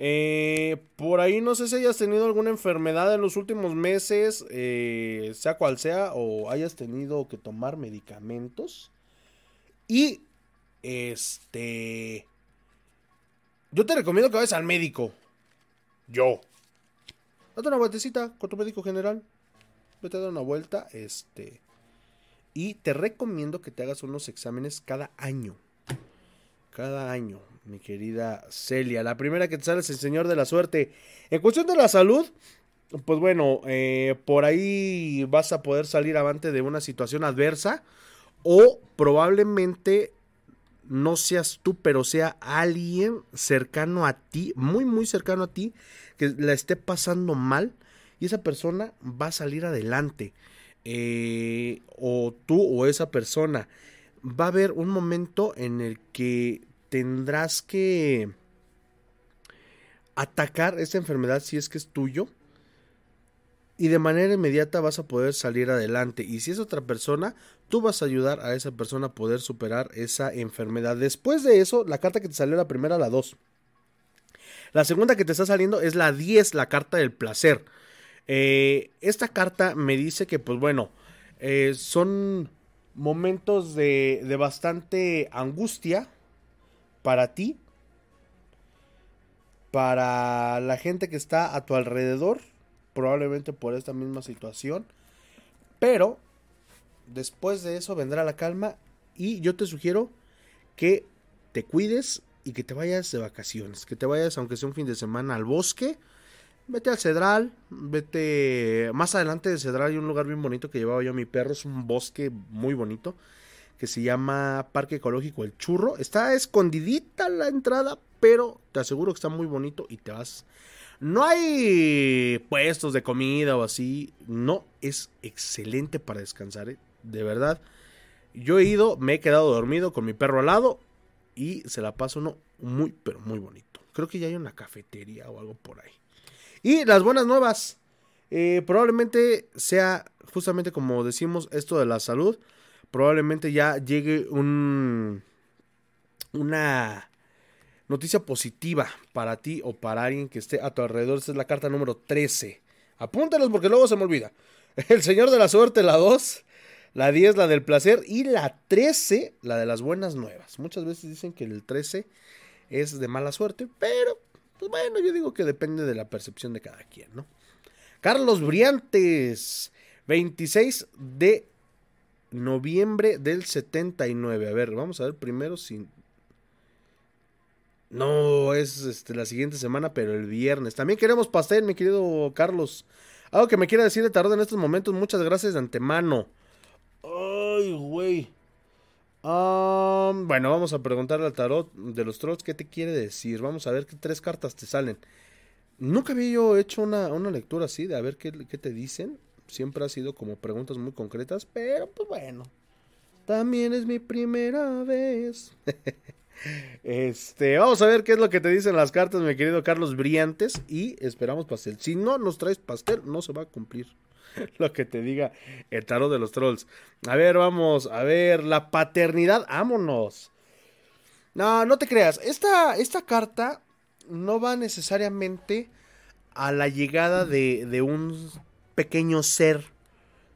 Eh, por ahí no sé si hayas tenido alguna enfermedad en los últimos meses, eh, sea cual sea, o hayas tenido que tomar medicamentos. Y este. Yo te recomiendo que vayas al médico. Yo. Date una vueltecita con tu médico general. Vete a dar una vuelta. Este. Y te recomiendo que te hagas unos exámenes cada año. Cada año, mi querida Celia. La primera que te sale es el Señor de la Suerte. En cuestión de la salud, pues bueno, eh, por ahí vas a poder salir avante de una situación adversa. O probablemente no seas tú, pero sea alguien cercano a ti, muy, muy cercano a ti, que la esté pasando mal y esa persona va a salir adelante. Eh, o tú o esa persona. Va a haber un momento en el que tendrás que atacar esa enfermedad si es que es tuyo. Y de manera inmediata vas a poder salir adelante. Y si es otra persona, tú vas a ayudar a esa persona a poder superar esa enfermedad. Después de eso, la carta que te salió la primera, la 2. La segunda que te está saliendo es la 10, la carta del placer. Eh, esta carta me dice que, pues bueno, eh, son momentos de, de bastante angustia para ti, para la gente que está a tu alrededor, probablemente por esta misma situación, pero después de eso vendrá la calma y yo te sugiero que te cuides y que te vayas de vacaciones, que te vayas aunque sea un fin de semana al bosque, vete al Cedral, vete más adelante de Cedral hay un lugar bien bonito que llevaba yo a mi perro, es un bosque muy bonito que se llama Parque Ecológico El Churro, está escondidita la entrada, pero te aseguro que está muy bonito y te vas no hay puestos de comida o así. No, es excelente para descansar, ¿eh? de verdad. Yo he ido, me he quedado dormido con mi perro al lado y se la paso uno muy, pero muy bonito. Creo que ya hay una cafetería o algo por ahí. Y las buenas nuevas. Eh, probablemente sea justamente como decimos esto de la salud. Probablemente ya llegue un una noticia positiva para ti o para alguien que esté a tu alrededor. Esta es la carta número 13. Apúntalos porque luego se me olvida. El Señor de la Suerte, la 2. La 10, la del placer. Y la 13, la de las buenas nuevas. Muchas veces dicen que el 13 es de mala suerte. Pero, pues bueno, yo digo que depende de la percepción de cada quien, ¿no? Carlos Briantes. 26 de noviembre del 79. A ver, vamos a ver primero si no, es este, la siguiente semana, pero el viernes. También queremos pastel, mi querido Carlos. Algo que me quiera decir de tarde en estos momentos. Muchas gracias de antemano. Ay, güey. bueno, vamos a preguntarle al tarot de los trolls qué te quiere decir. Vamos a ver qué tres cartas te salen. Nunca había yo hecho una, lectura así de a ver qué, qué te dicen. Siempre ha sido como preguntas muy concretas, pero pues bueno. También es mi primera vez. Este, vamos a ver qué es lo que te dicen las cartas, mi querido Carlos Briantes. Y esperamos pastel. Si no nos traes pastel, no se va a cumplir lo que te diga el tarot de los trolls. A ver, vamos, a ver, la paternidad, vámonos. No, no te creas. Esta, esta carta no va necesariamente a la llegada de, de un pequeño ser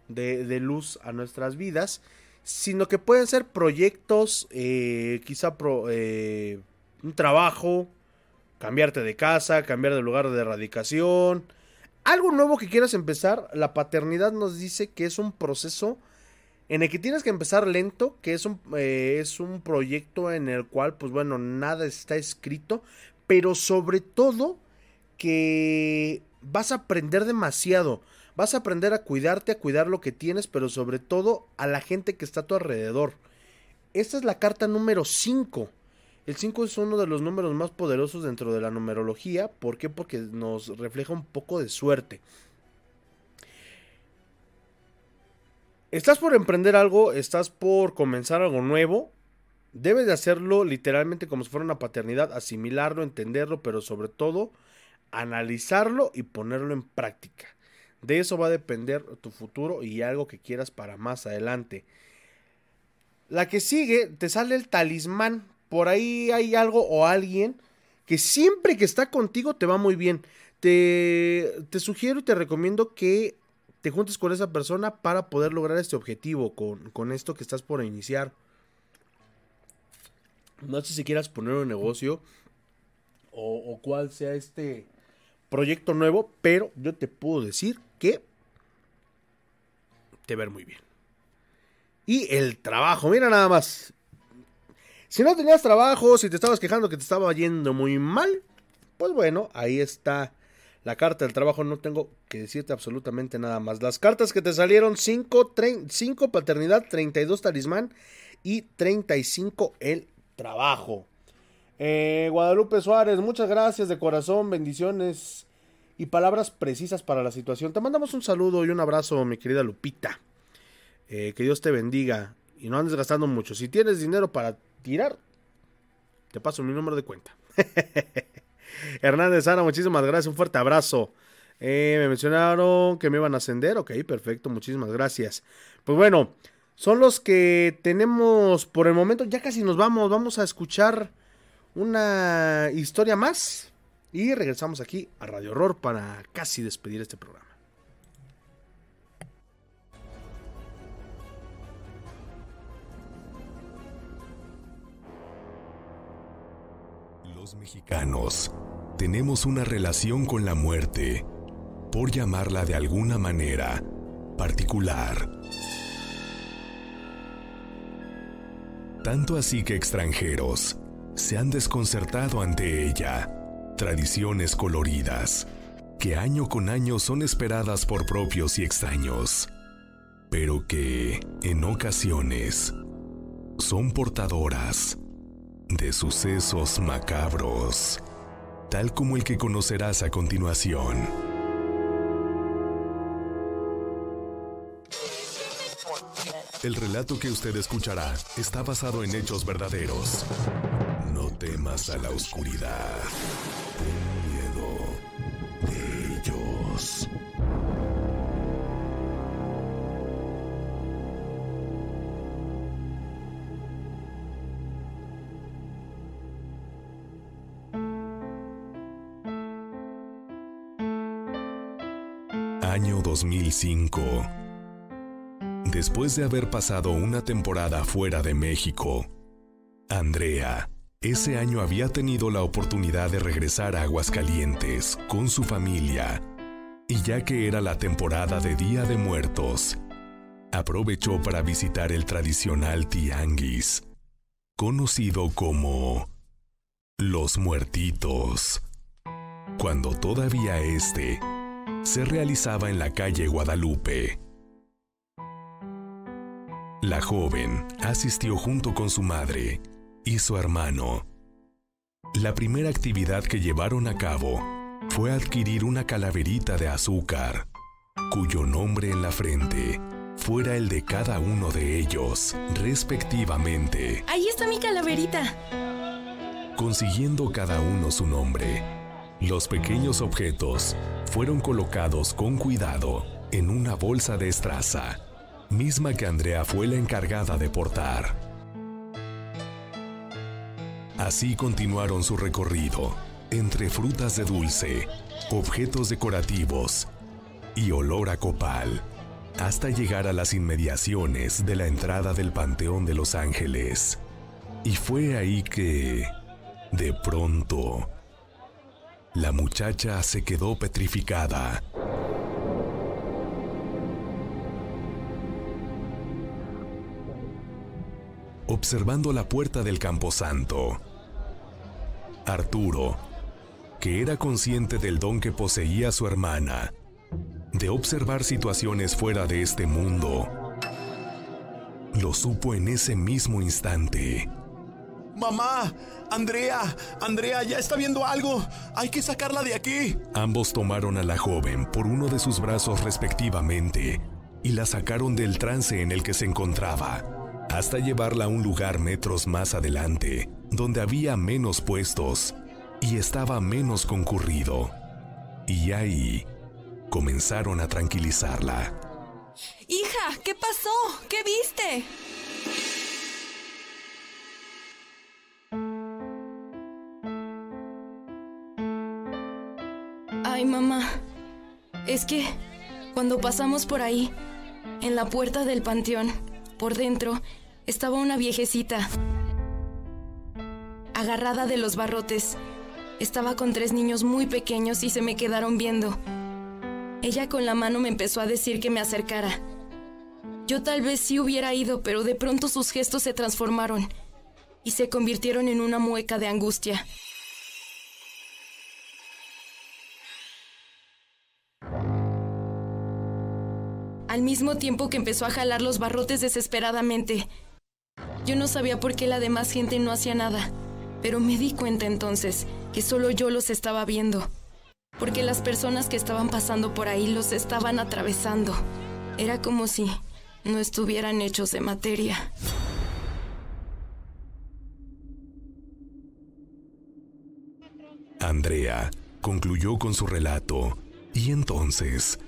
de, luz a nuestras vidas sino que pueden ser proyectos, eh, quizá eh, un trabajo, cambiarte de casa, cambiar de lugar de erradicación, algo nuevo que quieras empezar. La paternidad nos dice que es un proceso en el que tienes que empezar lento, que es un, eh, es un proyecto en el cual, pues bueno, nada está escrito, pero sobre todo que vas a aprender demasiado. Vas a aprender a cuidarte, a cuidar lo que tienes, pero sobre todo a la gente que está a tu alrededor. Esta es la carta número 5. El 5 es uno de los números más poderosos dentro de la numerología. ¿Por qué? Porque nos refleja un poco de suerte. Estás por emprender algo, estás por comenzar algo nuevo. Debes de hacerlo literalmente como si fuera una paternidad, asimilarlo, entenderlo, pero sobre todo analizarlo y ponerlo en práctica. De eso va a depender tu futuro y algo que quieras para más adelante. La que sigue, te sale el talismán. Por ahí hay algo o alguien que siempre que está contigo te va muy bien. Te, te sugiero y te recomiendo que te juntes con esa persona para poder lograr este objetivo con, con esto que estás por iniciar. No sé si quieras poner un negocio o, o cuál sea este proyecto nuevo, pero yo te puedo decir que te ver muy bien. Y el trabajo, mira nada más. Si no tenías trabajo, si te estabas quejando que te estaba yendo muy mal, pues bueno, ahí está la carta del trabajo. No tengo que decirte absolutamente nada más. Las cartas que te salieron: 5, 5 paternidad, 32 talismán y 35 el trabajo. Eh, Guadalupe Suárez, muchas gracias de corazón, bendiciones y palabras precisas para la situación. Te mandamos un saludo y un abrazo, mi querida Lupita. Eh, que Dios te bendiga y no andes gastando mucho. Si tienes dinero para tirar, te paso mi número de cuenta. Hernández Ana, muchísimas gracias, un fuerte abrazo. Eh, me mencionaron que me iban a ascender, ok, perfecto, muchísimas gracias. Pues bueno, son los que tenemos por el momento, ya casi nos vamos, vamos a escuchar una historia más Y regresamos aquí a Radio Horror para casi despedir este programa. Los mexicanos tenemos una relación con la muerte, por llamarla de alguna manera, particular. Tanto así que extranjeros se han desconcertado ante ella. Tradiciones coloridas, que año con año son esperadas por propios y extraños, pero que, en ocasiones, son portadoras de sucesos macabros, tal como el que conocerás a continuación. El relato que usted escuchará está basado en hechos verdaderos. No temas a la oscuridad. Año 2005. Después de haber pasado una temporada fuera de México, Andrea ese año había tenido la oportunidad de regresar a Aguascalientes con su familia y ya que era la temporada de Día de Muertos, aprovechó para visitar el tradicional tianguis, conocido como Los Muertitos, cuando todavía este se realizaba en la calle Guadalupe. La joven asistió junto con su madre y su hermano. La primera actividad que llevaron a cabo fue adquirir una calaverita de azúcar, cuyo nombre en la frente fuera el de cada uno de ellos, respectivamente, Ahí está mi calaverita. consiguiendo cada uno su nombre. Los pequeños objetos fueron colocados con cuidado en una bolsa de estraza, misma que Andrea fue la encargada de portar. Así continuaron su recorrido, entre frutas de dulce, objetos decorativos y olor a copal, hasta llegar a las inmediaciones de la entrada del Panteón de Los Ángeles. Y fue ahí que, de pronto, la muchacha se quedó petrificada. Observando la puerta del camposanto, Arturo, que era consciente del don que poseía su hermana, de observar situaciones fuera de este mundo, lo supo en ese mismo instante. Mamá, Andrea, Andrea, ya está viendo algo. Hay que sacarla de aquí. Ambos tomaron a la joven por uno de sus brazos respectivamente y la sacaron del trance en el que se encontraba, hasta llevarla a un lugar metros más adelante, donde había menos puestos y estaba menos concurrido. Y ahí comenzaron a tranquilizarla. Hija, ¿qué pasó? ¿Qué viste? Ay, mamá. Es que cuando pasamos por ahí, en la puerta del panteón, por dentro, estaba una viejecita. Agarrada de los barrotes. Estaba con tres niños muy pequeños y se me quedaron viendo. Ella con la mano me empezó a decir que me acercara. Yo tal vez sí hubiera ido, pero de pronto sus gestos se transformaron y se convirtieron en una mueca de angustia. Al mismo tiempo que empezó a jalar los barrotes desesperadamente. Yo no sabía por qué la demás gente no hacía nada, pero me di cuenta entonces que solo yo los estaba viendo, porque las personas que estaban pasando por ahí los estaban atravesando. Era como si no estuvieran hechos de materia. Andrea concluyó con su relato y entonces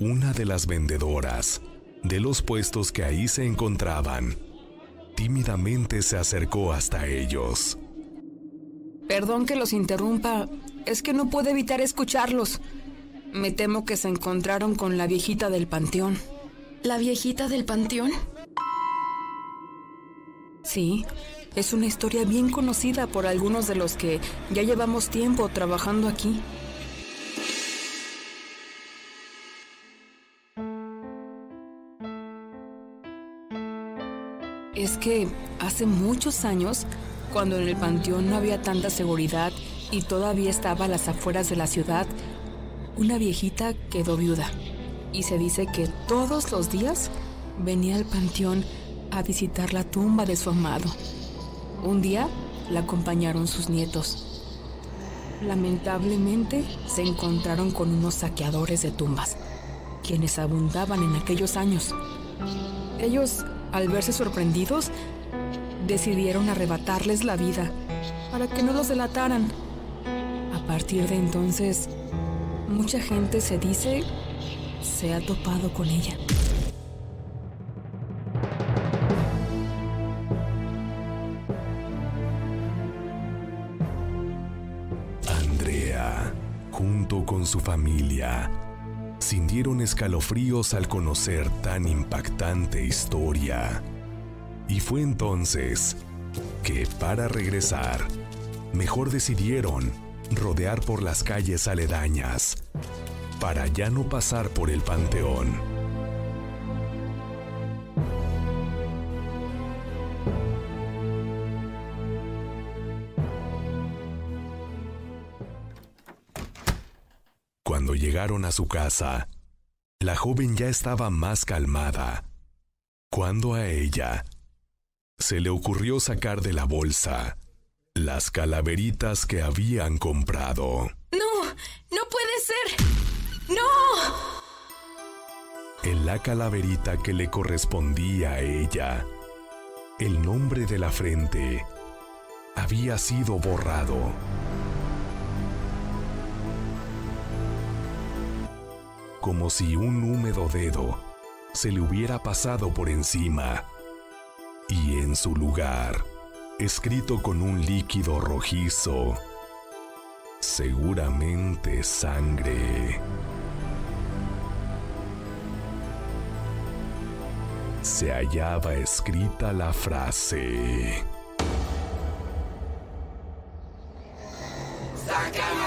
una de las vendedoras de los puestos que ahí se encontraban tímidamente se acercó hasta ellos. Perdón que los interrumpa, es que no puedo evitar escucharlos. Me temo que se encontraron con la viejita del panteón. ¿La viejita del panteón? Sí, es una historia bien conocida por algunos de los que ya llevamos tiempo trabajando aquí. Es que hace muchos años, cuando en el panteón no había tanta seguridad y todavía estaba a las afueras de la ciudad, una viejita quedó viuda. Y se dice que todos los días venía al panteón a visitar la tumba de su amado. Un día la acompañaron sus nietos. Lamentablemente se encontraron con unos saqueadores de tumbas, quienes abundaban en aquellos años. Ellos, al verse sorprendidos, decidieron arrebatarles la vida para que no los delataran. A partir de entonces, mucha gente se dice se ha topado con ella. Andrea, junto con su familia, sintieron escalofríos al conocer tan impactante historia. Y fue entonces que, para regresar, mejor decidieron rodear por las calles aledañas para ya no pasar por el panteón. Cuando llegaron a su casa, la joven ya estaba más calmada. Cuando a ella se le ocurrió sacar de la bolsa las calaveritas que habían comprado. No, no puede ser. No. En la calaverita que le correspondía a ella, el nombre de la frente había sido borrado. Como si un húmedo dedo se le hubiera pasado por encima. Y en su lugar, escrito con un líquido rojizo, seguramente sangre. Se hallaba escrita la frase. ¡Sácame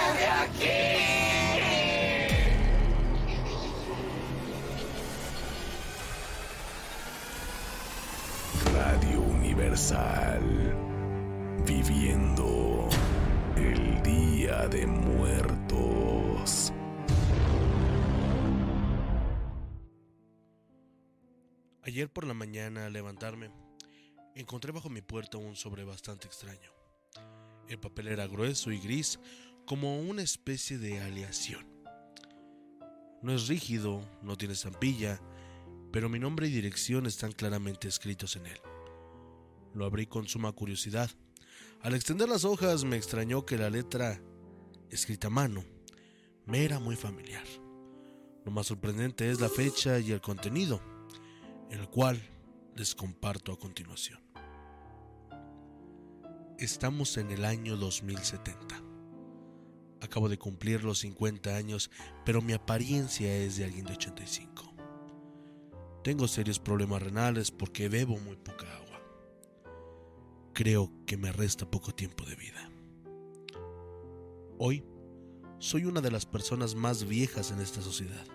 Viviendo el Día de Muertos. Ayer por la mañana al levantarme, encontré bajo mi puerta un sobre bastante extraño. El papel era grueso y gris, como una especie de aleación. No es rígido, no tiene estampilla, pero mi nombre y dirección están claramente escritos en él. Lo abrí con suma curiosidad. Al extender las hojas me extrañó que la letra, escrita a mano, me era muy familiar. Lo más sorprendente es la fecha y el contenido, el cual les comparto a continuación. Estamos en el año 2070. Acabo de cumplir los 50 años, pero mi apariencia es de alguien de 85. Tengo serios problemas renales porque bebo muy poca agua. Creo que me resta poco tiempo de vida. Hoy soy una de las personas más viejas en esta sociedad.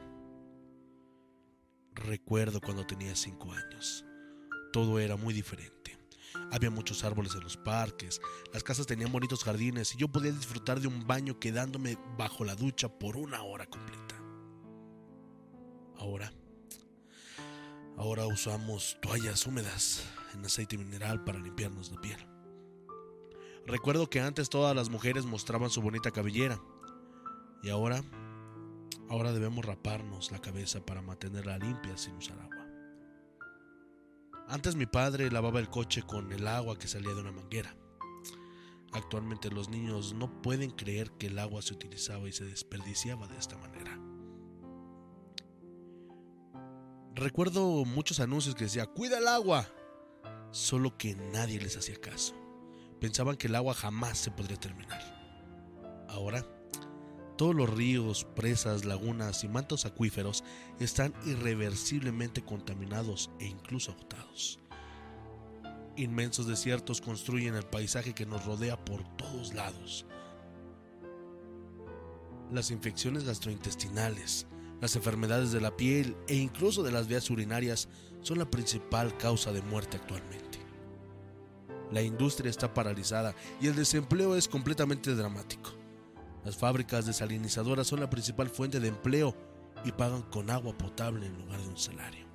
Recuerdo cuando tenía 5 años. Todo era muy diferente. Había muchos árboles en los parques, las casas tenían bonitos jardines y yo podía disfrutar de un baño quedándome bajo la ducha por una hora completa. Ahora, ahora usamos toallas húmedas en aceite mineral para limpiarnos la piel. Recuerdo que antes todas las mujeres mostraban su bonita cabellera y ahora, ahora debemos raparnos la cabeza para mantenerla limpia sin usar agua. Antes mi padre lavaba el coche con el agua que salía de una manguera. Actualmente los niños no pueden creer que el agua se utilizaba y se desperdiciaba de esta manera. Recuerdo muchos anuncios que decía, cuida el agua, solo que nadie les hacía caso. Pensaban que el agua jamás se podría terminar. Ahora, Todos los ríos, presas, lagunas y mantos acuíferos están irreversiblemente contaminados e incluso agotados. Inmensos desiertos construyen el paisaje que nos rodea por todos lados. Las infecciones gastrointestinales, las enfermedades de la piel e incluso de las vías urinarias son la principal causa de muerte actualmente. La industria está paralizada y el desempleo es completamente dramático. Las fábricas desalinizadoras son la principal fuente de empleo y pagan con agua potable en lugar de un salario.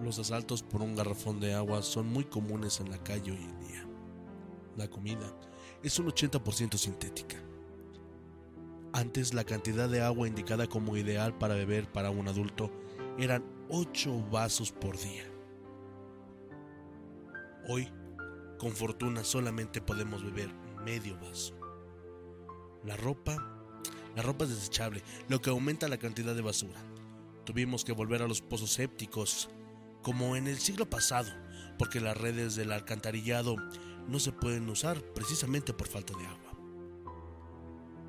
Los asaltos por un garrafón de agua son muy comunes en la calle hoy en día. La comida es un 80% sintética. Antes la cantidad de agua indicada como ideal para beber para un adulto eran 8 vasos por día. Hoy, con fortuna, solamente podemos beber medio vaso. La ropa, la ropa es desechable, lo que aumenta la cantidad de basura. Tuvimos que volver a los pozos sépticos, como en el siglo pasado, porque las redes del alcantarillado no se pueden usar precisamente por falta de agua.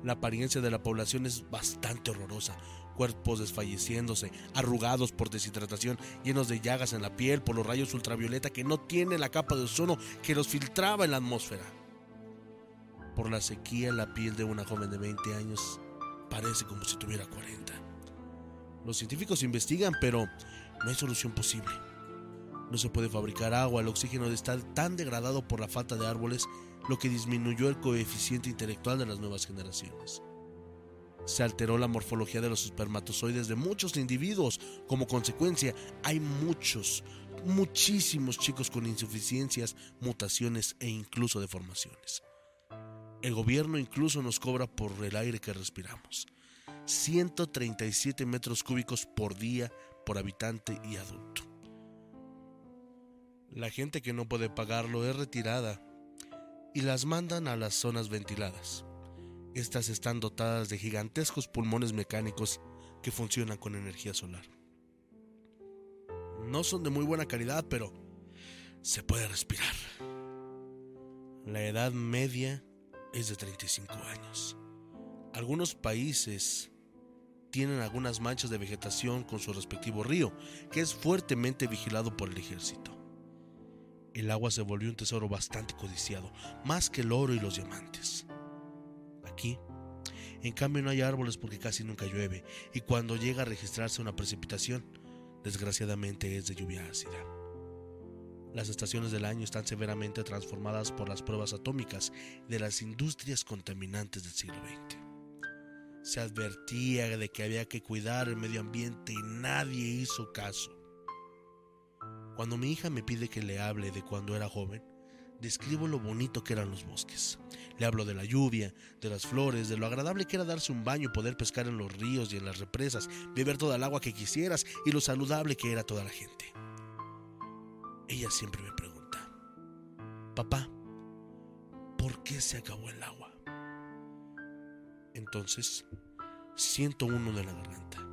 La apariencia de la población es bastante horrorosa. Cuerpos desfalleciéndose, arrugados por deshidratación, llenos de llagas en la piel por los rayos ultravioleta que no tienen la capa de ozono que los filtraba en la atmósfera. Por la sequía, la piel de una joven de 20 años parece como si tuviera 40. Los científicos investigan, pero no hay solución posible. No se puede fabricar agua, el oxígeno está tan degradado por la falta de árboles, lo que disminuyó el coeficiente intelectual de las nuevas generaciones. Se alteró la morfología de los espermatozoides de muchos individuos. Como consecuencia, hay muchos, muchísimos chicos con insuficiencias, mutaciones e incluso deformaciones. El gobierno incluso nos cobra por el aire que respiramos. 137 metros cúbicos por día por habitante y adulto. La gente que no puede pagarlo es retirada y las mandan a las zonas ventiladas. Estas están dotadas de gigantescos pulmones mecánicos que funcionan con energía solar. No son de muy buena calidad, pero se puede respirar. La edad media es de 35 años. Algunos países tienen algunas manchas de vegetación con su respectivo río, que es fuertemente vigilado por el ejército. El agua se volvió un tesoro bastante codiciado, más que el oro y los diamantes. En cambio, no hay árboles porque casi nunca llueve, y cuando llega a registrarse una precipitación, desgraciadamente es de lluvia ácida. Las estaciones del año están severamente transformadas por las pruebas atómicas de las industrias contaminantes del siglo XX. Se advertía de que había que cuidar el medio ambiente y nadie hizo caso. Cuando mi hija me pide que le hable de cuando era joven, describo lo bonito que eran los bosques. Le hablo de la lluvia, de las flores, de lo agradable que era darse un baño poder pescar en los ríos y en las represas, beber toda el agua que quisieras y lo saludable que era toda la gente. Ella siempre me pregunta, papá, ¿por qué se acabó el agua? Entonces, siento uno de la garganta.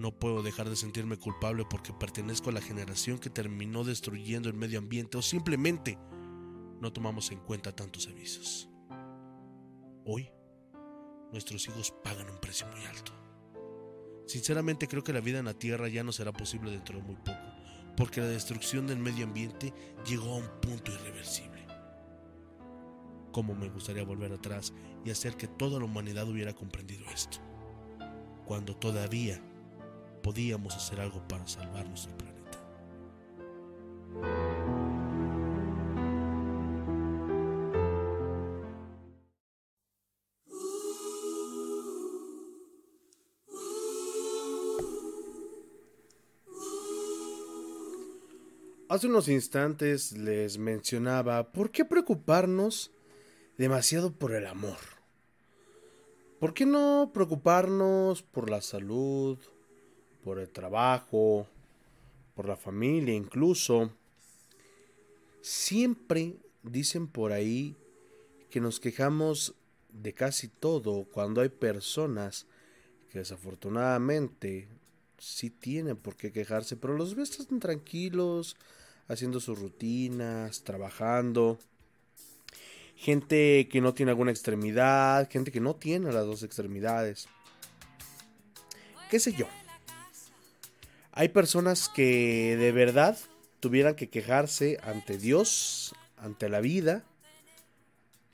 No puedo dejar de sentirme culpable porque pertenezco a la generación que terminó destruyendo el medio ambiente o simplemente no tomamos en cuenta tantos avisos. Hoy, nuestros hijos pagan un precio muy alto. Sinceramente creo que la vida en la Tierra ya no será posible dentro de muy poco, porque la destrucción del medio ambiente llegó a un punto irreversible. Como me gustaría volver atrás y hacer que toda la humanidad hubiera comprendido esto, cuando todavía podíamos hacer algo para salvar nuestro planeta. Hace unos instantes les mencionaba por qué preocuparnos demasiado por el amor. ¿Por qué no preocuparnos por la salud, por el trabajo, por la familia incluso? Siempre dicen por ahí que nos quejamos de casi todo cuando hay personas que desafortunadamente sí tienen por qué quejarse, pero los ves tan tranquilos, haciendo sus rutinas, trabajando. gente que no tiene alguna extremidad, gente que no tiene las dos extremidades. ¿Qué sé yo? Hay personas que de verdad tuvieran que quejarse ante Dios, ante la vida,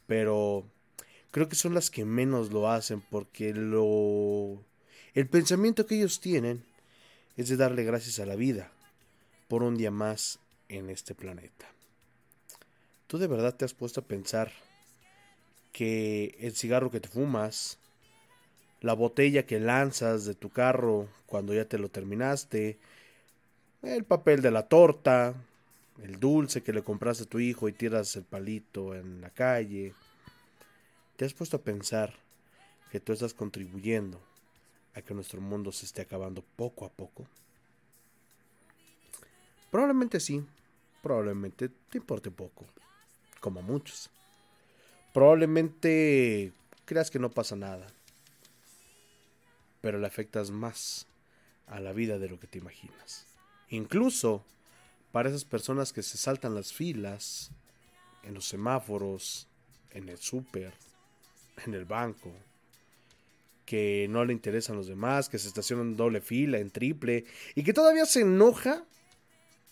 pero creo que son las que menos lo hacen porque lo el pensamiento que ellos tienen es de darle gracias a la vida por un día más en este planeta. ¿Tú de verdad te has puesto a pensar que el cigarro que te fumas, la botella que lanzas de tu carro cuando ya te lo terminaste, el papel de la torta, el dulce que le compraste a tu hijo y tiras el palito en la calle, ¿te has puesto a pensar que tú estás contribuyendo a que nuestro mundo se esté acabando poco a poco? Probablemente sí, probablemente te importe poco, como muchos. Probablemente creas que no pasa nada, pero le afectas más a la vida de lo que te imaginas. Incluso para esas personas que se saltan las filas en los semáforos, en el súper, en el banco, que no le interesan los demás, que se estacionan en doble fila, en triple, y que todavía se enoja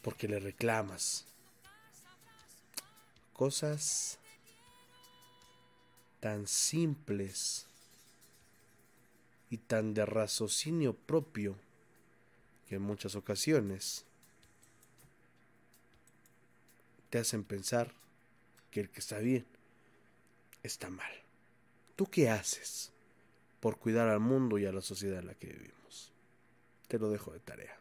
porque le reclamas. Cosas tan simples y tan de raciocinio propio que en muchas ocasiones te hacen pensar que el que está bien está mal. ¿Tú qué haces por cuidar al mundo y a la sociedad en la que vivimos? Te lo dejo de tarea.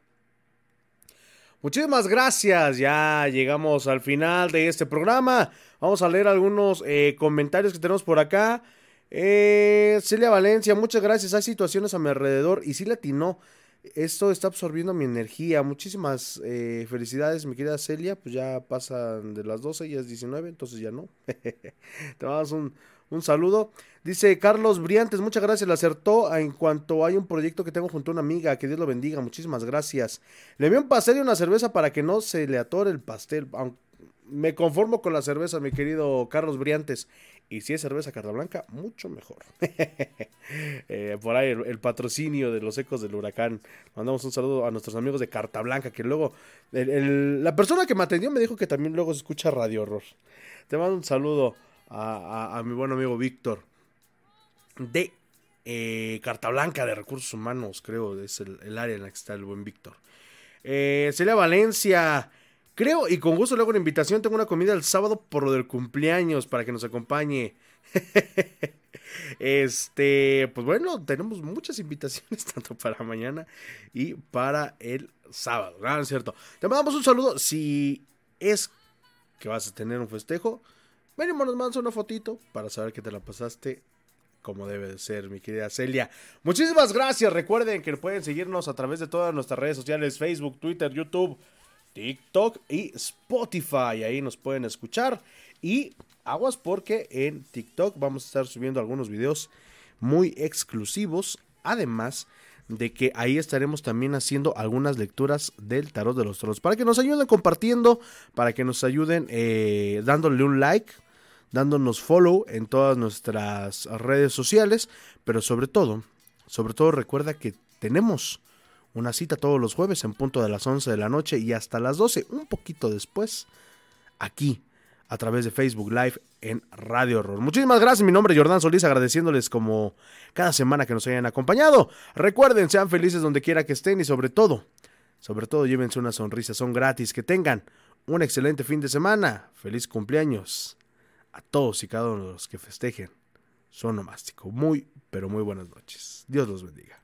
Muchísimas gracias, ya llegamos al final de este programa. Vamos a leer algunos eh, comentarios que tenemos por acá. Eh, Celia Valencia, muchas gracias. Hay situaciones a mi alrededor y sí atinó. Esto está absorbiendo mi energía. Muchísimas eh, felicidades, mi querida Celia. Pues ya pasan de las 12, ya es 19, entonces ya no. Te damos un, un saludo. Dice Carlos Briantes, muchas gracias. Le acertó en cuanto hay un proyecto que tengo junto a una amiga. Que Dios lo bendiga. Muchísimas gracias. Le envié un pastel y una cerveza para que no se le atore el pastel. Me conformo con la cerveza, mi querido Carlos Briantes. Y si es cerveza carta blanca, mucho mejor. Eh, por ahí el, patrocinio de los ecos del huracán. Mandamos un saludo a nuestros amigos de Carta Blanca, que luego la persona que me atendió me dijo que también luego se escucha Radio Horror. Te mando un saludo a, mi buen amigo Víctor de eh, Carta Blanca de Recursos Humanos, creo, es el, área en la que está el buen Víctor. Eh, Celia Valencia, creo, y con gusto le hago una invitación, tengo una comida el sábado por lo del cumpleaños para que nos acompañe. este, pues bueno, tenemos muchas invitaciones, tanto para mañana y para el sábado, ¿no es cierto? Te mandamos un saludo, si es que vas a tener un festejo, Venimos, nos mandas una fotito para saber que te la pasaste como debe de ser, mi querida Celia. Muchísimas gracias. Recuerden que pueden seguirnos a través de todas nuestras redes sociales, Facebook, Twitter, YouTube, TikTok y Spotify. Ahí nos pueden escuchar. Y aguas porque en TikTok vamos a estar subiendo algunos videos muy exclusivos. Además de que ahí estaremos también haciendo algunas lecturas del tarot de los tronos. Para que nos ayuden compartiendo, para que nos ayuden eh, dándole un like, dándonos follow en todas nuestras redes sociales, pero sobre todo, sobre todo recuerda que tenemos una cita todos los jueves en punto de las 11 de la noche y hasta las 12, un poquito después, aquí a través de Facebook Live en Radio Horror. Muchísimas gracias, mi nombre es Jordán Solís, agradeciéndoles como cada semana que nos hayan acompañado. Recuerden, sean felices donde quiera que estén y sobre todo, sobre todo llévense una sonrisa, son gratis, que tengan un excelente fin de semana, feliz cumpleaños a todos y cada uno de los que festejen su onomástico. Muy, pero muy buenas noches. Dios los bendiga.